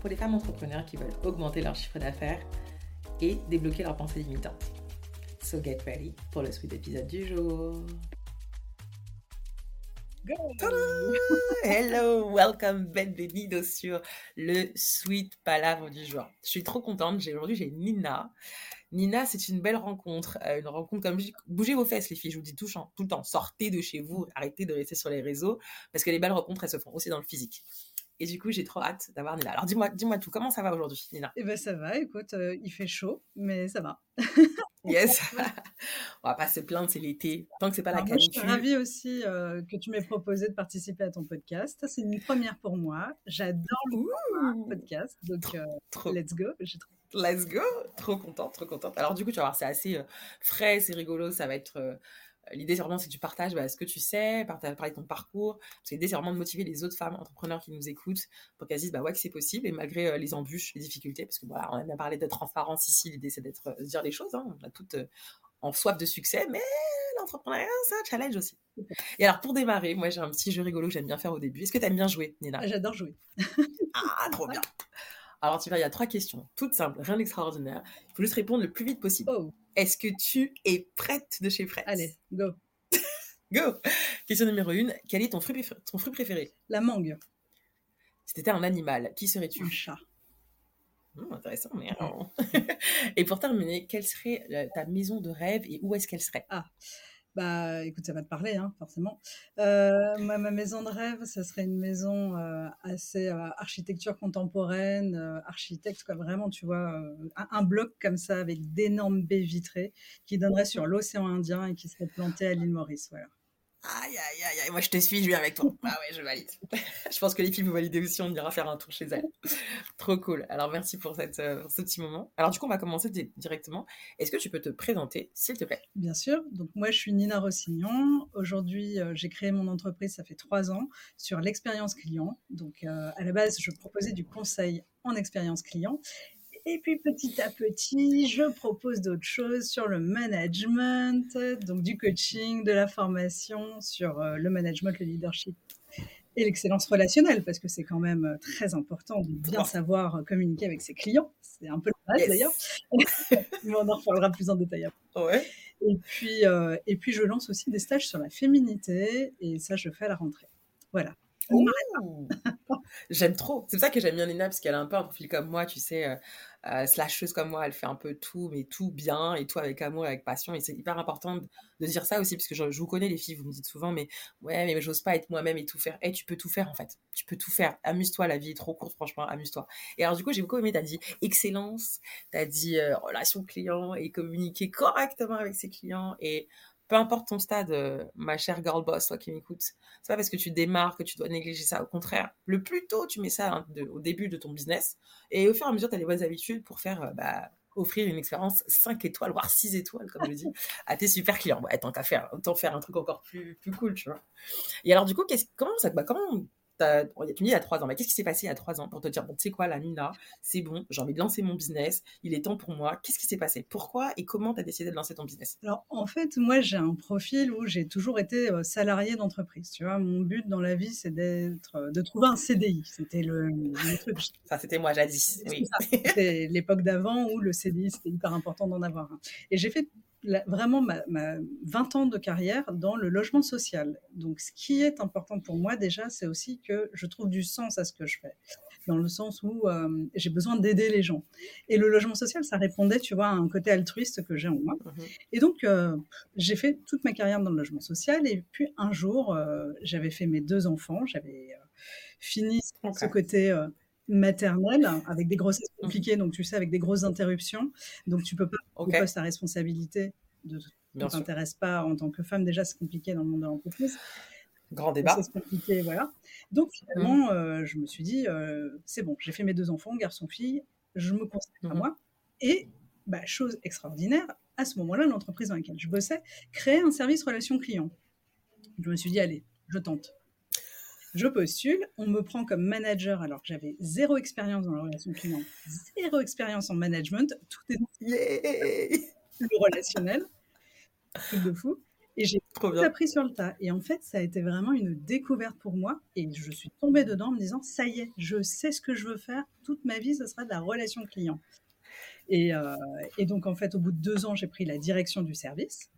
pour les femmes entrepreneurs qui veulent augmenter leur chiffre d'affaires et débloquer leurs pensées limitantes. So get ready pour le sweet épisode du jour. Hello, welcome bienvenido sur le sweet palabre du jour. Je suis trop contente. Aujourd'hui, j'ai Nina. Nina, c'est une belle rencontre. Euh, une rencontre comme bougez vos fesses, les filles. Je vous dis tout, tout le temps. Sortez de chez vous. Arrêtez de rester sur les réseaux parce que les belles rencontres, elles se font aussi dans le physique. Et du coup, j'ai trop hâte d'avoir Nina. Alors, dis-moi, dis-moi tout. Comment ça va aujourd'hui, Nina? Eh ben, ça va. Écoute, euh, il fait chaud, mais ça va. yes. On va pas se plaindre, c'est l'été. Tant que c'est pas la canicule. je suis ravie aussi euh, que tu m'aies proposé de participer à ton podcast. C'est une première pour moi. J'adore le podcast. Donc, euh, let's go. Let's go. Trop contente, trop contente. Alors, du coup, tu vas voir, c'est assez frais, c'est rigolo. Ça va être L'idée, c'est vraiment que tu partages bah, ce que tu sais, parler de ton parcours. Parce l'idée, c'est vraiment de motiver les autres femmes entrepreneurs qui nous écoutent pour qu'elles disent bah ouais que c'est possible et malgré euh, les embûches, les difficultés, parce que voilà, on a bien parlé de transparence ici. L'idée, c'est d'être euh, dire les choses. Hein. On a toutes euh, en soif de succès, mais l'entrepreneuriat, c'est un challenge aussi. Et alors, pour démarrer, moi, j'ai un petit jeu rigolo que j'aime bien faire au début. Est-ce que tu aimes bien jouer, Nina? J'adore jouer. ah, trop bien. Alors, tu vois, il y a trois questions, toutes simples, rien d'extraordinaire. Il faut juste répondre le plus vite possible. Oh. Est-ce que tu es prête de chez Prête? Allez, go. go Question numéro une. Quel est ton fruit, ton fruit préféré? La mangue. Si tu étais un animal, qui serais-tu? Un chat. Hmm, intéressant, mais... et pour terminer, quelle serait euh, ta maison de rêve et où est-ce qu'elle serait? Ah, bah, écoute, ça va te parler, hein, forcément. Euh, ma maison de rêve, ça serait une maison euh, assez euh, architecture contemporaine, architecte, quoi, vraiment, tu vois, un, bloc comme ça avec d'énormes baies vitrées qui donnerait sur l'océan Indien et qui serait planté à l'île Maurice, voilà. Aïe, aïe, aïe, aïe, moi je te suis, je viens avec toi. Ah ouais, je valide. je pense que les filles vous validez aussi, on ira faire un tour chez elles. Trop cool. Alors merci pour, cette, euh, ce petit moment. Alors du coup, on va commencer directement. Est-ce que tu peux te présenter, s'il te plaît? Bien sûr. Donc moi, je suis Nina Rossignon. Aujourd'hui, euh, j'ai créé mon entreprise, ça fait trois ans, sur l'expérience client. Donc euh, à la base, je proposais du conseil en expérience client. Et puis petit à petit, je propose d'autres choses sur le management, donc du coaching, de la formation sur euh, le management, le leadership et l'excellence relationnelle, parce que c'est quand même euh, très important de bien savoir euh, communiquer avec ses clients. C'est un peu le base d'ailleurs. Mais on en reparlera plus en détail après. Ouais. Et puis, et puis, je lance aussi des stages sur la féminité, et ça, je fais à la rentrée. Voilà. J'aime trop. C'est pour ça que j'aime bien Nina, parce qu'elle a un peu un profil comme moi, tu sais, euh, euh, slasheuse comme moi, elle fait un peu tout, mais tout bien, et tout avec amour et avec passion. Et c'est hyper important de, dire ça aussi, parce que je, vous connais les filles, vous me dites souvent, mais ouais, mais j'ose pas être moi-même et tout faire. Et tu peux tout faire en fait. Tu peux tout faire. Amuse-toi, la vie est trop courte, franchement, amuse-toi. Et alors du coup, j'ai beaucoup aimé, t'as dit excellence, t'as dit euh, relation client et communiquer correctement avec ses clients. Et peu importe ton stade, euh, ma chère girl boss, toi qui m'écoutes, c'est pas parce que tu démarres que tu dois négliger ça. Au contraire, le plus tôt tu mets ça hein, au début de ton business, et au fur et à mesure, tu as les bonnes habitudes pour faire euh, bah, offrir une expérience 5 étoiles, voire 6 étoiles, comme je dis, à tes super clients. Ouais, tant qu'à faire, autant faire un truc encore plus, plus cool, tu vois. Et alors, du coup, comment ça, bah, comment tu me dis il y a trois ans, mais qu'est-ce qui s'est passé il y a trois ans pour te dire, bon, tu sais quoi, la Nina, c'est bon, j'ai envie de lancer mon business, il est temps pour moi. Qu'est-ce qui s'est passé? Pourquoi et comment tu as décidé de lancer ton business? Alors, en fait, moi, j'ai un profil où j'ai toujours été euh, salarié d'entreprise. Tu vois, mon but dans la vie, c'est d'être, euh, de trouver un CDI. C'était le, truc. Ça, c'était moi jadis. Oui. C'était l'époque d'avant où le CDI, c'était hyper important d'en avoir un. Et j'ai fait vraiment ma, 20 ans de carrière dans le logement social. Donc, ce qui est important pour moi déjà, c'est aussi que je trouve du sens à ce que je fais, dans le sens où euh, j'ai besoin d'aider les gens. Et le logement social, ça répondait, tu vois, à un côté altruiste que j'ai en moi. Mmh et donc, euh, j'ai fait toute ma carrière dans le logement social. Et puis, un jour, euh, j'avais fait mes deux enfants, j'avais fini ce côté maternelle avec des grossesses mmh. compliquées, donc tu sais, avec des grosses interruptions. Donc tu peux pas okay. poste à responsabilité de ne t'intéresse pas en tant que femme. Déjà, c'est compliqué dans le monde de l'entreprise. Grand débat. C'est compliqué, voilà. Donc finalement, mmh. euh, je me suis dit, euh, c'est bon, j'ai fait mes deux enfants, garçon-fille, je me consacre à mmh. moi. Et, bah, chose extraordinaire, à ce moment-là, l'entreprise dans laquelle je bossais créait un service relation client. Je me suis dit, allez, je tente. Je postule, on me prend comme manager alors que j'avais zéro expérience dans la relation client, zéro expérience en management, tout est le relationnel, truc de fou. Et j'ai tout appris sur le tas. Et en fait, ça a été vraiment une découverte pour moi. Et je suis tombée dedans en me disant, ça y est, je sais ce que je veux faire. Toute ma vie, ce sera de la relation client. Et, euh, et donc, en fait, au bout de deux ans, j'ai pris la direction du service.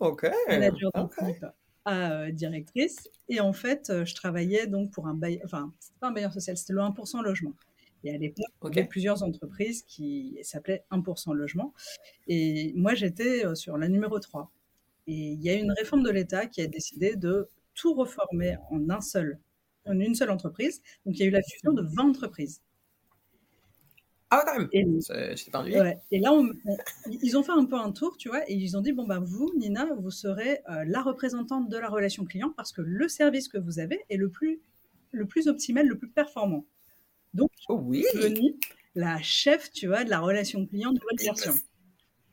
Ok. Manager d'équipe à euh, directrice. Et en fait, euh, je travaillais donc pour un bailleur, enfin, c'était pas un bailleur social, c'était le 1% logement. Et à l'époque, il y avait plusieurs entreprises qui s'appelaient 1% logement. Et moi, j'étais sur la numéro 3. Et il y a une réforme de l'État qui a décidé de tout reformer en un seul, en une seule entreprise. Donc, il y a eu la fusion de 20 entreprises. Ah, quand même Et, ouais, et là, ils ont fait un peu un tour, tu vois, et ils ont dit, bon, bah, vous, Nina, vous serez euh, la représentante de la relation client parce que le service que vous avez est le plus, le plus optimal, le plus performant. Donc, oh, oui. devenue la chef, tu vois, de la relation client de votre version.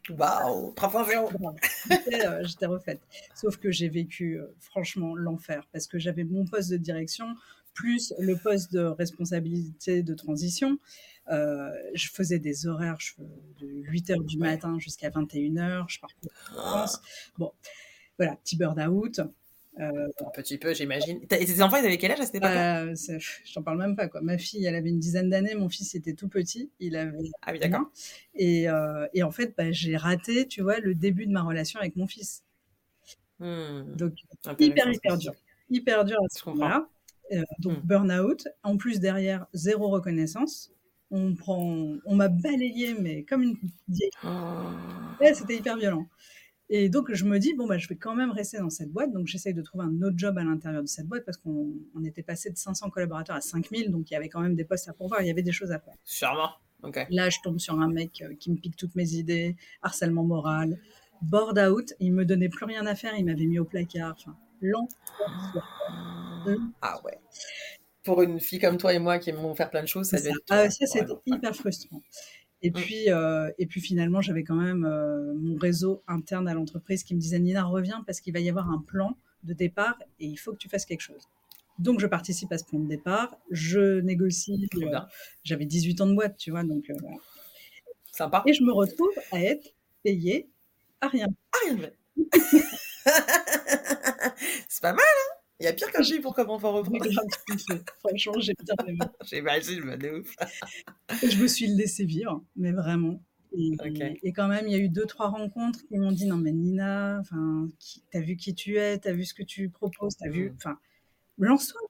Waouh, 3.0 euh, J'étais refaite. Sauf que j'ai vécu, euh, franchement, l'enfer parce que j'avais mon poste de direction plus le poste de responsabilité de transition. Euh, je faisais des horaires de 8 h du matin jusqu'à 21 h Je partais en France. Bon, voilà, petit burn-out. Euh, un petit peu, j'imagine. Et tes enfants, ils avaient quel âge à cette époque euh, J'en parle même pas. Quoi. Ma fille, elle avait une dizaine d'années. Mon fils était tout petit. Il avait. Ah oui, d'accord. Et, et, en fait, bah, j'ai raté, tu vois, le début de ma relation avec mon fils. Hmm. Donc, hyper, hyper dur. Hyper dur à ce moment-là. Donc, hmm. burn-out. En plus, derrière, zéro reconnaissance on prend, on m'a balayé, mais comme une vieille. Oh. c'était hyper violent. Et donc, je me dis, bon, bah, je vais quand même rester dans cette boîte. Donc, j'essaye de trouver un autre job à l'intérieur de cette boîte parce qu'on était passé de 500 collaborateurs à 5000. Donc, il y avait quand même des postes à pourvoir. Il y avait des choses à faire. Sûrement. Là, je tombe sur un mec euh, qui me pique toutes mes idées, harcèlement moral, board out. Il me donnait plus rien à faire. Il m'avait mis au placard. Enfin, lent. Ah ouais pour une fille comme toi et moi qui aimons faire plein de choses, ça devait être. Ah, ça, c'était hyper frustrant. Et mm. puis, euh, et puis finalement, j'avais quand même euh, mon réseau interne à l'entreprise qui me disait Nina, reviens parce qu'il va y avoir un plan de départ et il faut que tu fasses quelque chose. Donc, je participe à ce plan de départ, je négocie. Euh, j'avais 18 ans de boîte, tu vois, donc. Sympa. Et je me retrouve à être payée à rien. À rien. C'est pas mal, hein il y a pire qu'un j'ai pour comment on reprendre. Franchement, j'ai bien aimé. J'imagine, de ouf. je me suis laissé vivre, mais vraiment. Et, quand même, il y a eu deux, trois rencontres qui m'ont dit Non, mais Nina, t'as vu qui tu es, t'as vu ce que tu proposes, t'as vu. Mm. Enfin, lance-toi.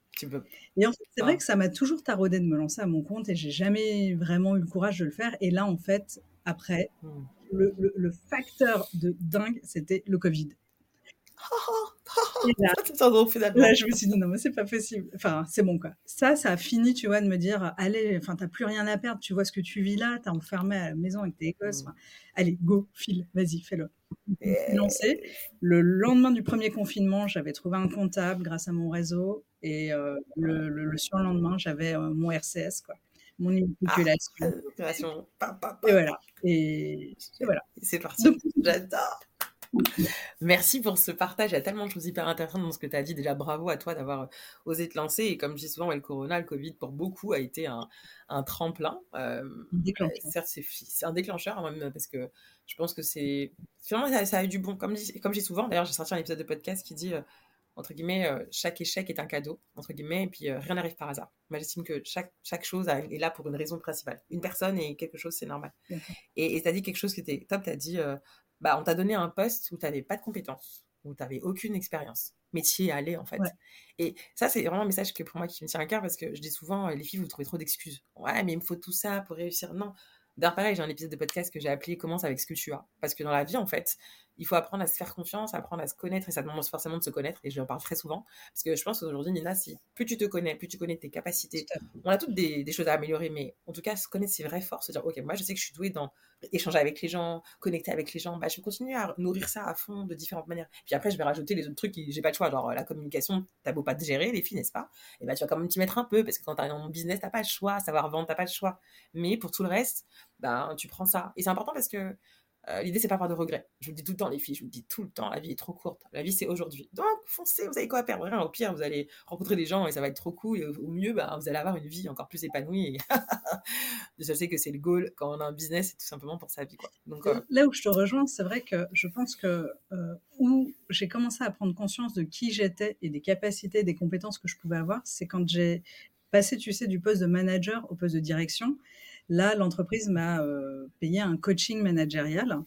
Et en fait, c'est vrai que ça m'a toujours taraudé de me lancer à mon compte et j'ai jamais vraiment eu le courage de le faire. Et là, en fait, après, mm. le, le facteur de dingue, c'était le Covid. Là, là, je me suis dit, non, mais c'est pas possible. Enfin, c'est bon, quoi. Ça, ça a fini, tu vois, de me dire, allez, enfin, t'as plus rien à perdre, tu vois ce que tu vis là, t'es enfermé à la maison avec tes gosses. Mm. allez, go, file, vas-y, fais-le. Lancé. Le lendemain du premier confinement, j'avais trouvé un comptable grâce à mon réseau. Et euh, le, le, surlendemain, j'avais euh, mon RCS, quoi. Mon immatriculation. Ah, et voilà. Et, et voilà. C'est parti. J'adore. Merci pour ce partage. Il y a tellement de choses hyper intéressantes dans ce que tu as dit. Déjà, bravo à toi d'avoir euh, osé te lancer. Et comme je dis souvent, le corona, le Covid, pour beaucoup, a été un, un tremplin. Euh, certes, c'est un déclencheur, même, parce que je pense que c'est. Finalement, ça, ça, a eu du bon. Comme, comme je dis souvent, d'ailleurs, j'ai sorti un épisode de podcast qui dit. Euh, entre guillemets, euh, chaque échec est un cadeau, entre guillemets, et puis rien n'arrive par hasard. Moi, j'estime que chaque, chaque chose est là pour une raison principale. Une personne et quelque chose, c'est normal. Et tu as dit quelque chose qui était top, tu as dit, bah, on t'a donné un poste où tu n'avais pas de compétences, où tu n'avais aucune expérience. Métier à aller, en fait. Et ça, c'est vraiment un message que pour moi qui me tient à cœur parce que je dis souvent, les filles, vous trouvez trop d'excuses. Ouais, mais il me faut tout ça pour réussir. Non. D'ailleurs, pareil, j'ai un épisode de podcast que j'ai appelé Commence avec ce que tu as. Parce que dans la vie, en fait, il faut apprendre à se faire confiance, apprendre à se connaître, et ça demande forcément de se connaître, et je en parle très souvent, parce que je pense qu'aujourd'hui, Nina, si plus tu te connais, plus tu connais tes capacités, on a toutes des, choses à améliorer, mais en tout cas, se connaître ses vraies forces, se dire, ok, moi, je sais que je suis douée dans échanger avec les gens, connecter avec les gens, bah, je vais continuer à nourrir ça à fond de différentes manières. Puis après, je vais rajouter les autres trucs qui j'ai pas le choix, genre la communication, t'as beau pas te gérer, les filles, n'est-ce pas? Et bah, tu vas quand même t'y mettre un peu, parce que quand t'es dans mon business, t'as pas le choix, savoir vendre, t'as pas le choix. Mais pour tout le reste, bah, tu prends ça. Et c'est important parce que euh, l'idée, c'est pas avoir de regrets. Je vous le dis tout le temps, les filles, je vous le dis tout le temps, la vie est trop courte. La vie, c'est aujourd'hui. Donc, foncez, vous avez quoi à perdre? Rien. Au pire, vous allez rencontrer des gens et ça va être trop cool. Et au, mieux, bah, vous allez avoir une vie encore plus épanouie. je sais que c'est le goal quand on a un business, c'est tout simplement pour sa vie. Donc, Là où je te rejoins, c'est vrai que je pense que euh, où j'ai commencé à prendre conscience de qui j'étais et des capacités, des compétences que je pouvais avoir, c'est quand j'ai passé, tu sais, du poste de manager au poste de direction. Là, l'entreprise m'a euh, payé un coaching managérial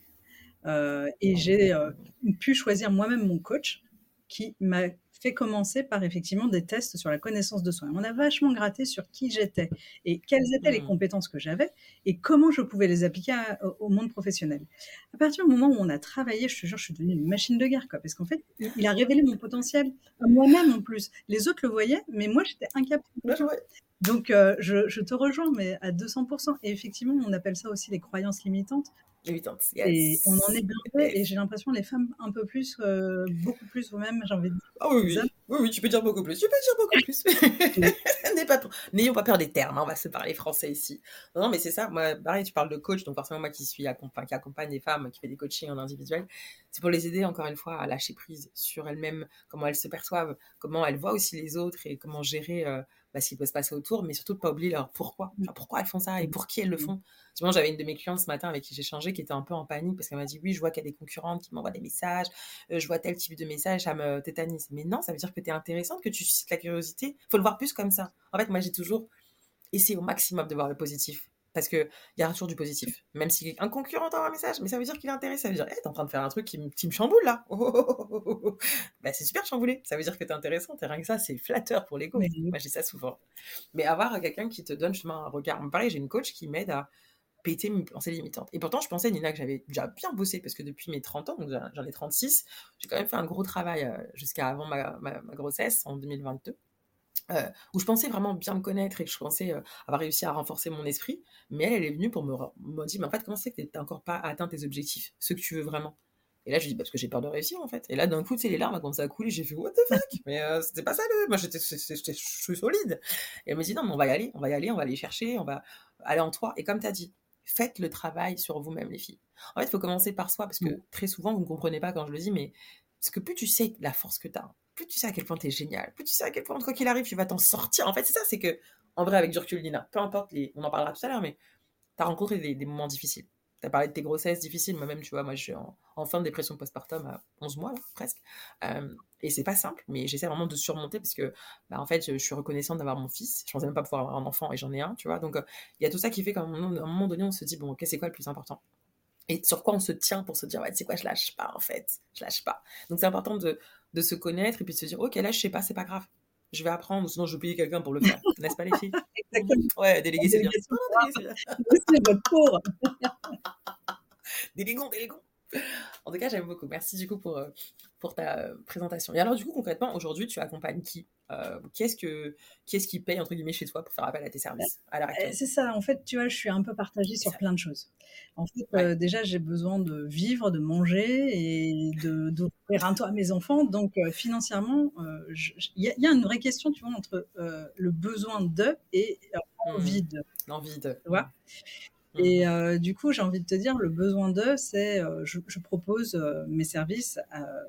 euh, et j'ai euh, pu choisir moi-même mon coach qui m'a fait commencer par effectivement des tests sur la connaissance de soi. On a vachement gratté sur qui j'étais et quelles étaient les mmh. compétences que j'avais et comment je pouvais les appliquer au monde professionnel. À partir du moment où on a travaillé, je te jure, je suis devenue une machine de guerre, quoi, parce qu'en fait, il a révélé mon potentiel à moi-même en plus. Les autres le voyaient, mais moi, j'étais incapable. Donc, euh, je, je, te rejoins, mais à 200%. Et effectivement, on appelle ça aussi les croyances limitantes. Et on en est blindé, et j'ai l'impression les femmes un peu plus, euh, beaucoup plus vous-même, j'ai envie de dire. Ah oui, oui. oui, oui, tu peux dire beaucoup plus. Tu peux dire beaucoup plus. N'ayons pas, peur des termes, hein, on va se parler français ici. Non, mais c'est ça, moi, pareil, tu parles de coach, donc forcément, moi qui suis qui accompagne les femmes, qui fait des coachings en individuel, c'est pour les aider, encore une fois, à lâcher prise sur elles-mêmes, comment elles se perçoivent, comment elles voient aussi les autres et comment gérer. Euh, bah, ce qui peut se passer autour, mais surtout de pas oublier leur pourquoi. Mmh. pourquoi elles font ça et pour qui elles le mmh. font. Souvent, j'avais une de mes clientes ce matin avec qui j'ai changé qui était un peu en panique parce qu'elle m'a dit Oui, je vois qu'il y a des concurrentes qui m'envoient des messages, euh, je vois tel type de message, ça me tétanise. Mais non, ça veut dire que tu es intéressante, que tu suscites la curiosité. faut le voir plus comme ça. En fait, moi, j'ai toujours essayé au maximum de voir le positif parce qu'il y a toujours du positif. Même si un concurrent t'envoie un message, mais ça veut dire qu'il est intéressé. Ça veut dire, hey, t'es en train de faire un truc qui, me chamboule là. bah, c'est super chamboulé. Ça veut dire que t'es intéressant. Et rien que ça, c'est flatteur pour l'ego. Moi, j'ai ça souvent. Mais avoir quelqu'un qui te donne justement un regard. Pareil, j'ai une coach qui m'aide à péter mes pensées limitantes. Et pourtant, je pensais, Nina, que j'avais déjà bien bossé parce que depuis mes 30 ans, donc j'en ai 36, j'ai quand même fait un gros travail euh, jusqu'à avant ma, ma grossesse en 2022. Euh, où je pensais vraiment bien me connaître et que je pensais euh, avoir réussi à renforcer mon esprit. Mais elle, elle est venue pour me, me dire, mais en fait, comment c'est que tu n'as encore pas atteint tes objectifs, ce que tu veux vraiment? Et là, je dis, bah, parce que j'ai peur de réussir, en fait. Et là, d'un coup, tu sais, les larmes ont commencé à couler. J'ai fait, what the fuck? Mais euh, c'était pas ça, le... moi, j'étais, je suis solide. Et elle me dit, non, mais on va y aller, on va y aller, on va aller chercher, on va aller en toi. Et comme tu as dit, faites le travail sur vous-même, les filles. En fait, il faut commencer par soi, parce que mmh. très souvent, vous ne comprenez pas quand je le dis, mais parce que plus tu sais la force que tu as, plus tu sais à quel point tu es génial, plus tu sais à quel point, quoi qu'il arrive, tu vas t'en sortir. En fait, c'est ça, c'est que, en vrai, avec du peu importe, on en parlera tout à l'heure, mais tu as rencontré des, moments difficiles. Tu as parlé de tes grossesses difficiles. Moi-même, tu vois, moi, je suis en, fin de dépression postpartum à 11 mois, presque. Euh, et c'est pas simple, mais j'essaie vraiment de surmonter parce que, bah, en fait, je, suis reconnaissante d'avoir mon fils. Je pensais même pas pouvoir avoir un enfant et j'en ai un, tu vois. Donc, euh, il y a tout ça qui fait qu'à un moment donné, on se dit, bon, ok, c'est quoi le plus important? Et sur quoi on se tient pour se dire, ouais, c'est quoi, je lâche pas, en fait. Je lâche pas. Donc, c'est important de, de se connaître et puis de se dire, ok, là, je sais pas, c'est pas grave. Je vais apprendre, sinon je vais payer quelqu'un pour le faire. N'est-ce pas, les filles? Exactement. Ouais, déléguer, c'est bien. C'est votre cours. Délégons, délégons. En tout cas, j'aime beaucoup. Merci du coup pour, euh, pour ta euh, présentation. Et alors, du coup, concrètement, aujourd'hui, tu accompagnes qui euh, Qu'est-ce que qui est-ce qui paye entre guillemets chez toi pour faire appel à tes services à l'heure actuelle? C'est ça. En fait, tu vois, je suis un peu partagée sur plein de choses. En fait, déjà, j'ai besoin de vivre, de manger et de d'offrir un toit à mes enfants. Donc, financièrement, il y, a une vraie question, tu vois, entre le besoin de et l'envie de. L'envie de. Tu vois? Et mmh. du coup, j'ai envie de te dire, le besoin d'eux, c'est, je, je, propose mes services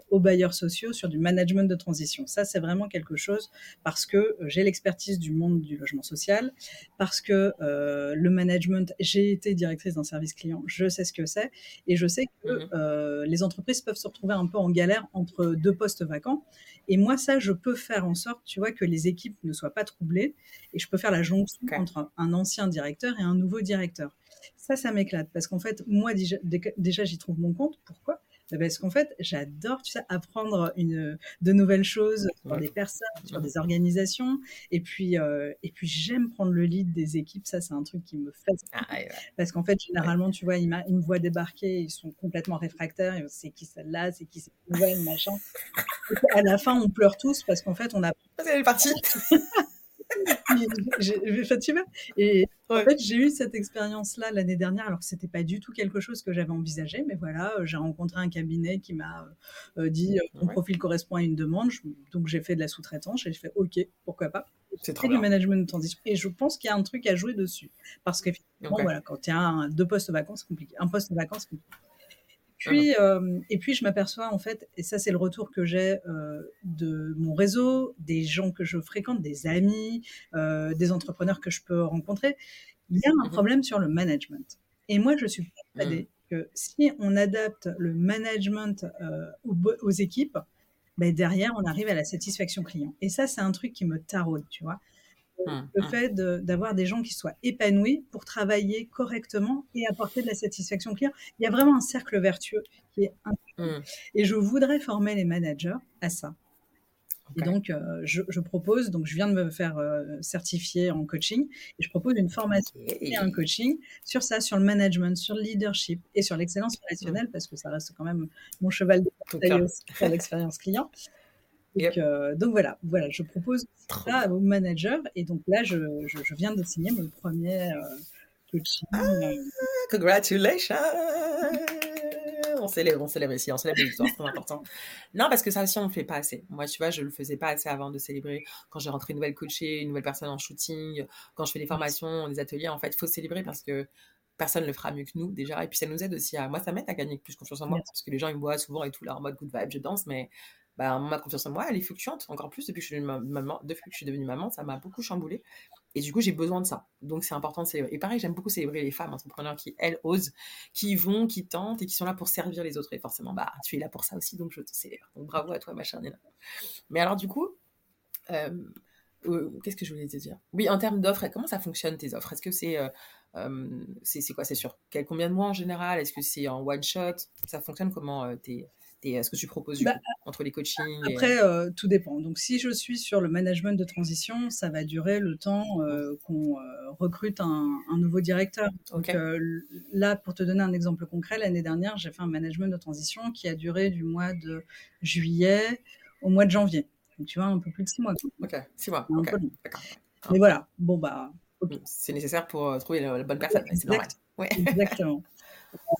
aux bailleurs sociaux sur du management de transition. Ça, c'est vraiment quelque chose parce que j'ai l'expertise du monde du logement social, parce que le management, j'ai été directrice d'un service client, je sais ce que c'est, et je sais que mmh. les entreprises peuvent se retrouver un peu en galère entre deux postes vacants. Et moi, ça, je peux faire en sorte, tu vois, que les équipes ne soient pas troublées, et je peux faire la jonction entre un ancien directeur et un nouveau directeur. Ça, ça m'éclate parce qu'en fait, moi, déjà, j'y trouve mon compte. Pourquoi? Parce qu'en fait, j'adore, tu sais, apprendre une, de nouvelles choses sur des personnes, sur des organisations. Et puis, euh, et puis j'aime prendre le lead des équipes. Ça, c'est un truc qui me fait. Ah, Parce qu'en fait, généralement, tu vois, ils, me voient débarquer, ils sont complètement réfractaires. C'est qui celle-là? C'est qui cette nouvelle? Machin À la fin, on pleure tous parce qu'en fait, on a. Elle est vois Et en fait, j'ai eu cette expérience-là l'année dernière, alors que c'était pas du tout quelque chose que j'avais envisagé. Mais voilà, euh, j'ai rencontré un cabinet qui m'a euh, dit euh, ton profil correspond à une demande. donc j'ai fait de la sous-traitance. J'ai fait OK, pourquoi pas. C'est du management de transition. Et je pense qu'il y a un truc à jouer dessus. Parce qu'effectivement, voilà, quand il y a un, deux postes vacances, c'est compliqué. Un poste vacances, c'est compliqué. Puis, euh, et puis, je m'aperçois, en fait, et ça, c'est le retour que j'ai euh, de mon réseau, des gens que je fréquente, des amis, euh, des entrepreneurs que je peux rencontrer. Il y a un mmh problème sur le management. Et moi, je suis persuadée mmh. que si on adapte le management aux, équipes, ben derrière, on arrive à la satisfaction client. Et ça, c'est un truc qui me taraude, tu vois. Le mmh. fait d'avoir des gens qui soient épanouis pour travailler correctement et apporter de la satisfaction client. Il y a vraiment un cercle vertueux qui est important. Mmh. Et je voudrais former les managers à ça. Et donc, euh, je, propose, donc je viens de me faire euh, certifier en coaching, et je propose une formation et un coaching sur ça, sur le management, sur le leadership et sur l'excellence relationnelle, parce que ça reste quand même mon cheval de bataille pour l'expérience client. Euh, donc, voilà, voilà, je propose ça aux managers et donc là je, je, viens de signer mon premier euh, coaching. Ah, congratulations! On célèbre, on célèbre ici, on célèbre l'histoire, c'est important. Non, parce que ça aussi, on ne le fait pas assez. Moi, tu vois, je ne le faisais pas assez avant de célébrer. Quand j'ai rentré une nouvelle coachée, une nouvelle personne en shooting, quand je fais des formations, des ateliers, en fait, il faut célébrer parce que personne ne le fera mieux que nous déjà et puis ça nous aide aussi à moi ça m'aide à gagner plus confiance en moi parce que les gens ils me voient souvent et tout là en mode good vibe je danse mais bah, ma confiance en moi, elle est fluctuante encore plus depuis que je suis devenue maman. Depuis que je suis devenue maman, ça m'a beaucoup chamboulé. Et du coup, j'ai besoin de ça. Donc, c'est important de célébrer. Et pareil, j'aime beaucoup célébrer les femmes entrepreneurs qui, elles, osent, qui vont, qui tentent et qui sont là pour servir les autres. Et forcément, bah, tu es là pour ça aussi, donc je te célèbre. Donc, bravo à toi, ma chère Nina. Mais alors, du coup, euh, euh, qu'est-ce que je voulais te dire? Oui, en termes d'offres, comment ça fonctionne tes offres? Est-ce que c'est. Euh, c'est quoi? C'est sur combien de mois en général? Est-ce que c'est en one shot? Ça fonctionne comment tes, ce que tu proposes du bah, entre les coachings Après, euh, tout dépend. Donc, si je suis sur le management de transition, ça va durer le temps euh, qu'on euh, recrute un, nouveau directeur. Donc, là, pour te donner un exemple concret, l'année dernière, j'ai fait un management de transition qui a duré du mois de juillet au mois de janvier. Donc, tu vois, un peu plus de six mois. Ok, six mois. Mais voilà, bon, bah. C'est nécessaire pour trouver la, bonne personne. C'est normal. Exactement.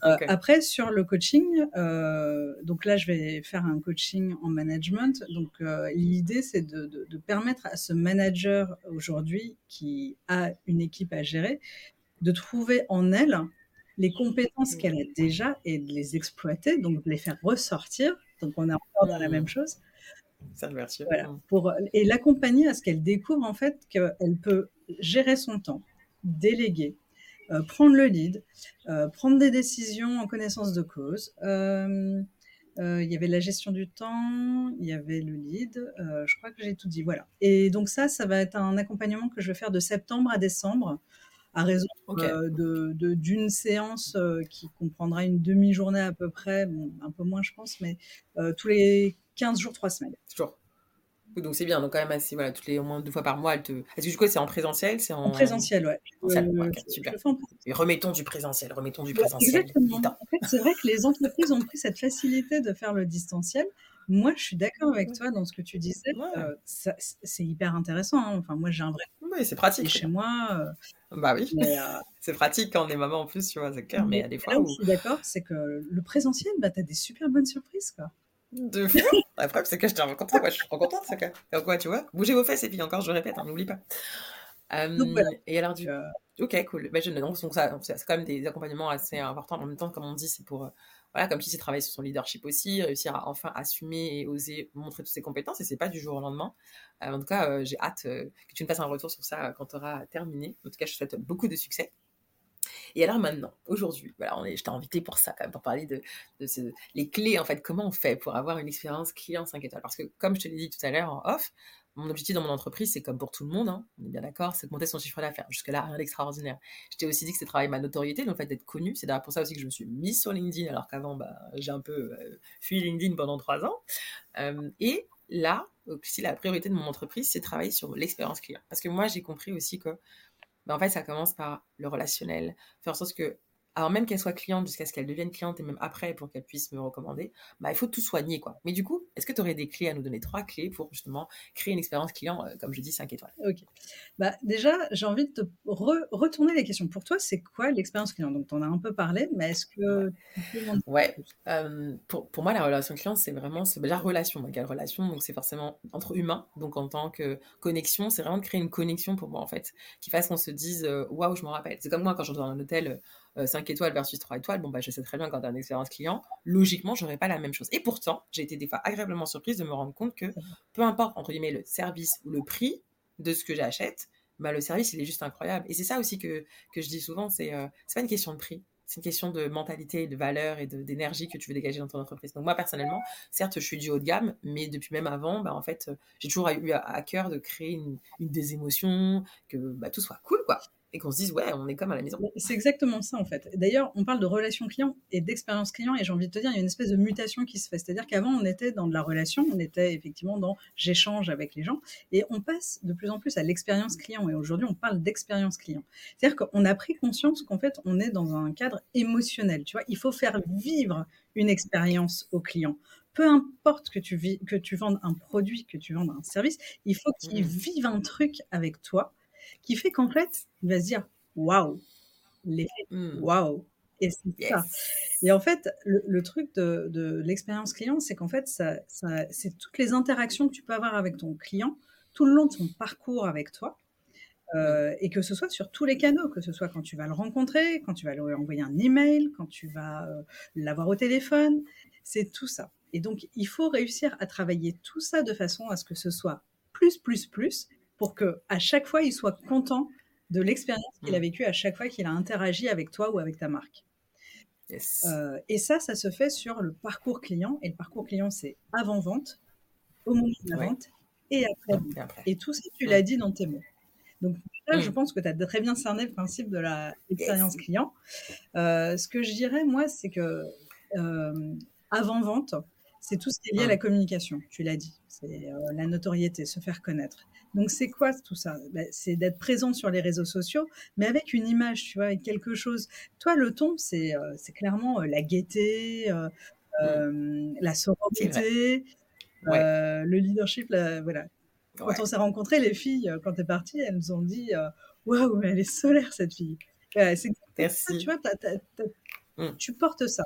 Euh, après, sur le coaching, euh, donc là, je vais faire un coaching en management. Donc, euh, l'idée, c'est de, de, permettre à ce manager aujourd'hui qui a une équipe à gérer de trouver en elle les compétences qu'elle a déjà et de les exploiter, donc de les faire ressortir. Donc, on est encore dans la même chose. Voilà, pour, et l'accompagner à ce qu'elle découvre en fait qu'elle peut gérer son temps, déléguer, prendre le lead, euh, prendre des décisions en connaissance de cause. Euh, il y avait la gestion du temps, il y avait le lead, je crois que j'ai tout dit, voilà. Et donc ça, ça va être un accompagnement que je vais faire de septembre à décembre, à raison de, d'une séance qui comprendra une demi-journée à peu près, un peu moins je pense, mais tous les 15 jours, 3 semaines. Toujours. Donc c'est bien, donc quand même assez, voilà, toutes les au moins deux fois par mois, elle te. Est-ce que du coup c'est en présentiel c'est en... présentiel, ouais. Euh, super. Et remettons du présentiel, remettons du présentiel. exactement. En fait, c'est vrai que les entreprises ont pris cette facilité de faire le distanciel. Moi, je suis d'accord avec toi dans ce que tu disais. Euh, c'est hyper intéressant. Hein. Enfin, moi, j'ai un vrai. Oui, c'est pratique. Chez moi. Euh, bah oui. c'est pratique quand on est maman en plus, tu vois, c'est clair. Mais y a des fois. Là où je suis d'accord, c'est que le présentiel, bah, tu as des super bonnes surprises, quoi. De fou. Après, c'est que je suis contente, quoi. Je suis trop contente, ça, quoi. tu vois, bougez vos fesses et puis encore, je répète, hein, n'oublie pas. Euh, et alors, du. Euh, ok, cool. Bah, je, donc, ça, c'est quand même des accompagnements assez importants. En même temps, comme on dit, c'est pour. Euh, voilà, comme si c'est travailler sur son leadership aussi, réussir à enfin assumer et oser montrer toutes ses compétences. Et c'est pas du jour au lendemain. en tout cas, j'ai hâte que tu me fasses un retour sur ça quand tu auras terminé. En tout cas, je te souhaite beaucoup de succès. Et alors maintenant, aujourd'hui, voilà, je t'ai invité pour ça, quand même, pour parler de, les clés, en fait, comment on fait pour avoir une expérience client 5 étoiles? Parce que, comme je te l'ai dit tout à l'heure en off, mon objectif dans mon entreprise, c'est comme pour tout le monde, hein, on est bien d'accord, c'est de monter son chiffre d'affaires. Jusque-là, rien d'extraordinaire. Je t'ai aussi dit que c'est travailler ma notoriété, le fait d'être connu. C'est d'ailleurs pour ça aussi que je me suis mise sur LinkedIn, alors qu'avant, bah, j'ai un peu euh, fui LinkedIn pendant trois ans. Euh, et là, si la priorité de mon entreprise, c'est travailler sur l'expérience client. Parce que moi, j'ai compris aussi que, bah, en fait, ça commence par le relationnel, faire en sorte que alors même qu'elle soit cliente jusqu'à ce qu'elle devienne cliente et même après pour qu'elle puisse me recommander, bah, il faut tout soigner. quoi. Mais du coup, est-ce que tu aurais des clés à nous donner Trois clés pour justement créer une expérience client, euh, comme je dis, 5 étoiles? Ok. Bah, déjà, j'ai envie de te retourner les questions. Pour toi, c'est quoi l'expérience client? Donc, tu en as un peu parlé, mais est-ce que... Ouais. Euh, pour, pour, moi, la relation client, c'est vraiment... C'est déjà relation. Donc, la relation, donc c'est forcément entre humains. Donc, en tant que connexion, c'est vraiment de créer une connexion pour moi, en fait, qui fasse qu'on se dise, waouh, je m'en rappelle. C'est comme moi, quand je dans un hôtel 5 euh, étoiles versus 3 étoiles, bon, bah, je sais très bien as une expérience client, logiquement, j'aurais pas la même chose. Et pourtant, j'ai été des fois agréablement surprise de me rendre compte que peu importe, entre guillemets, le service ou le prix de ce que j'achète, bah, le service, il est juste incroyable. Et c'est ça aussi que, je dis souvent, c'est euh, pas une question de prix, c'est une question de mentalité, de valeur et d'énergie que tu veux dégager dans ton entreprise. Donc moi personnellement, certes, je suis du haut de gamme, mais depuis même avant, bah, en fait, j'ai toujours eu à, cœur de créer une, une des émotions, que bah, tout soit cool, quoi et qu'on se dise ouais on est comme à la maison. C'est exactement ça en fait. D'ailleurs on parle de relation client et d'expérience client et j'ai envie de te dire il y a une espèce de mutation qui se fait. C'est-à-dire qu'avant on était dans de la relation, on était effectivement dans j'échange avec les gens et on passe de plus en plus à l'expérience client et aujourd'hui on parle d'expérience client. C'est-à-dire qu'on a pris conscience qu'en fait on est dans un cadre émotionnel. Tu vois il faut faire vivre une expérience au client peu importe que tu, vis, que tu vendes un produit, que tu vendes un service, il faut qu'il mmh. vive un truc avec toi qui fait qu'en fait, il va se dire waouh, l'effet hmm. waouh. Et c'est ça. Et en fait, le, truc de, l'expérience client, c'est qu'en fait, ça, c'est toutes les interactions que tu peux avoir avec ton client tout le long de son parcours avec toi. Euh, et que ce soit sur tous les canaux, que ce soit quand tu vas le rencontrer, quand tu vas lui envoyer un email, quand tu vas euh, l'avoir au téléphone, c'est tout ça. Et donc, il faut réussir à travailler tout ça de façon à ce que ce soit plus, plus, plus, pour que à chaque fois il soit content de l'expérience qu'il a mm. vécue à chaque fois qu'il a interagi avec toi ou avec ta marque. Euh, et ça, ça se fait sur le parcours client. Et le parcours client, c'est avant vente, au moment de la vente et après. Et, tout ça, tu l'as dit dans tes mots. Donc là, je mm. pense que tu as très bien cerné le principe de l'expérience client. Euh, ce que je dirais, moi, c'est que euh, avant vente, c'est tout ce qui est lié à la mm. communication. Tu l'as dit, c'est la notoriété, se faire connaître. Donc c'est quoi tout ça? Ben, C'est d'être présent sur les réseaux sociaux, mais avec une image, tu vois, avec quelque chose. Toi, le ton, c'est euh, clairement euh, la gaieté, euh, mmh. la sororité, le leadership. voilà. Quand on s'est rencontrés, les filles, quand tu es partie, elles nous ont dit Waouh, mais elle est solaire cette fille. c'est Merci. tu vois, mmh. tu portes ça.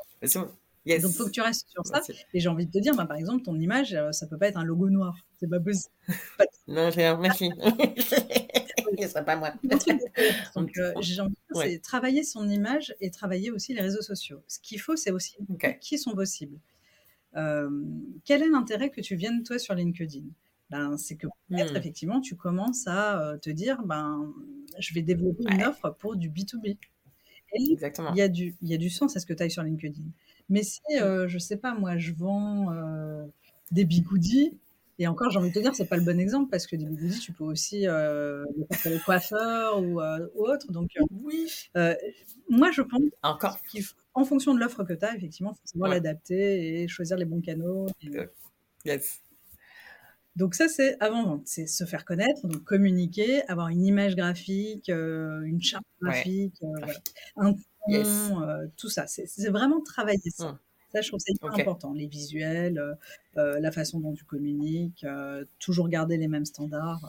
Donc, il faut que tu restes sur ça. Et j'ai envie de te dire, bah, par exemple, ton image, euh, ça peut pas être un logo noir. C'est pas possible. non, j'ai un merci. Ce serait pas moi. Donc, euh, j'ai envie de dire, c'est travailler son image et travailler aussi les réseaux sociaux. Ce qu'il faut, c'est aussi qui sont possibles. Euh, quel est l'intérêt que tu viennes, toi, sur LinkedIn? Ben, c'est que peut-être, hmm. effectivement, tu commences à te dire, ben, je vais développer une offre pour du B2B. Exactement. Il y, a du, il y a du sens à ce que tu ailles sur LinkedIn. Mais si, je euh, je sais pas, moi, je vends euh, des bigoudis, et encore, j'ai envie de te dire, c'est pas le bon exemple parce que des bigoudis, tu peux aussi euh, les les coiffeurs ou, euh, ou autre. Donc, oui. moi, je pense encore en fonction de l'offre que tu as, effectivement, il faut savoir l'adapter et choisir les bons canaux. Yes. Donc ça, c'est avant-vente, c'est se faire connaître, donc communiquer, avoir une image graphique, une charte graphique, un euh, tout ça. C'est vraiment travailler ça. Mmh. Ça, je trouve c'est hyper important. Les visuels, euh, euh, la façon dont tu communiques, toujours garder les mêmes standards.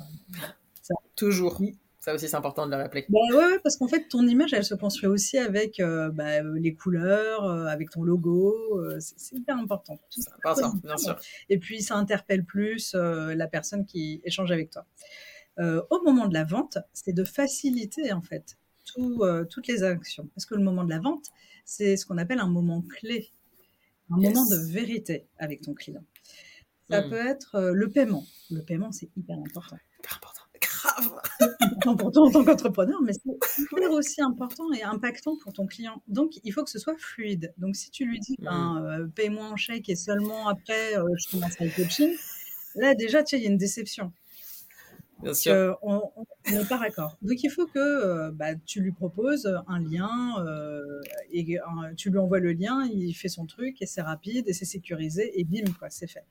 Toujours. Ça aussi, c'est important de le rappeler. Bah ouais, parce qu'en fait, ton image, elle se construit aussi avec bah, les couleurs, avec ton logo. c'est hyper important. Important, bien sûr. Et puis, ça interpelle plus la personne qui échange avec toi. au moment de la vente, c'est de faciliter, en fait, euh, toutes les actions. Parce que le moment de la vente, c'est ce qu'on appelle un moment clé, un moment de vérité avec ton client. Ça hmm. peut être euh, le paiement. Le paiement, c'est hyper important. Hyper important. Grave. important en tant qu'entrepreneur, mais c'est aussi important et impactant pour ton client. Donc, il faut que ce soit fluide. Donc, si tu lui dis, ben, hmm. euh, paye-moi en chèque et seulement après, je commence à le coaching, là, déjà, tu il y a une déception. Bien sûr. on n'est pas raccord. Donc il faut que bah, tu lui proposes un lien et tu lui envoies le lien, il fait son truc et c'est rapide et c'est sécurisé et bim, quoi, c'est fait.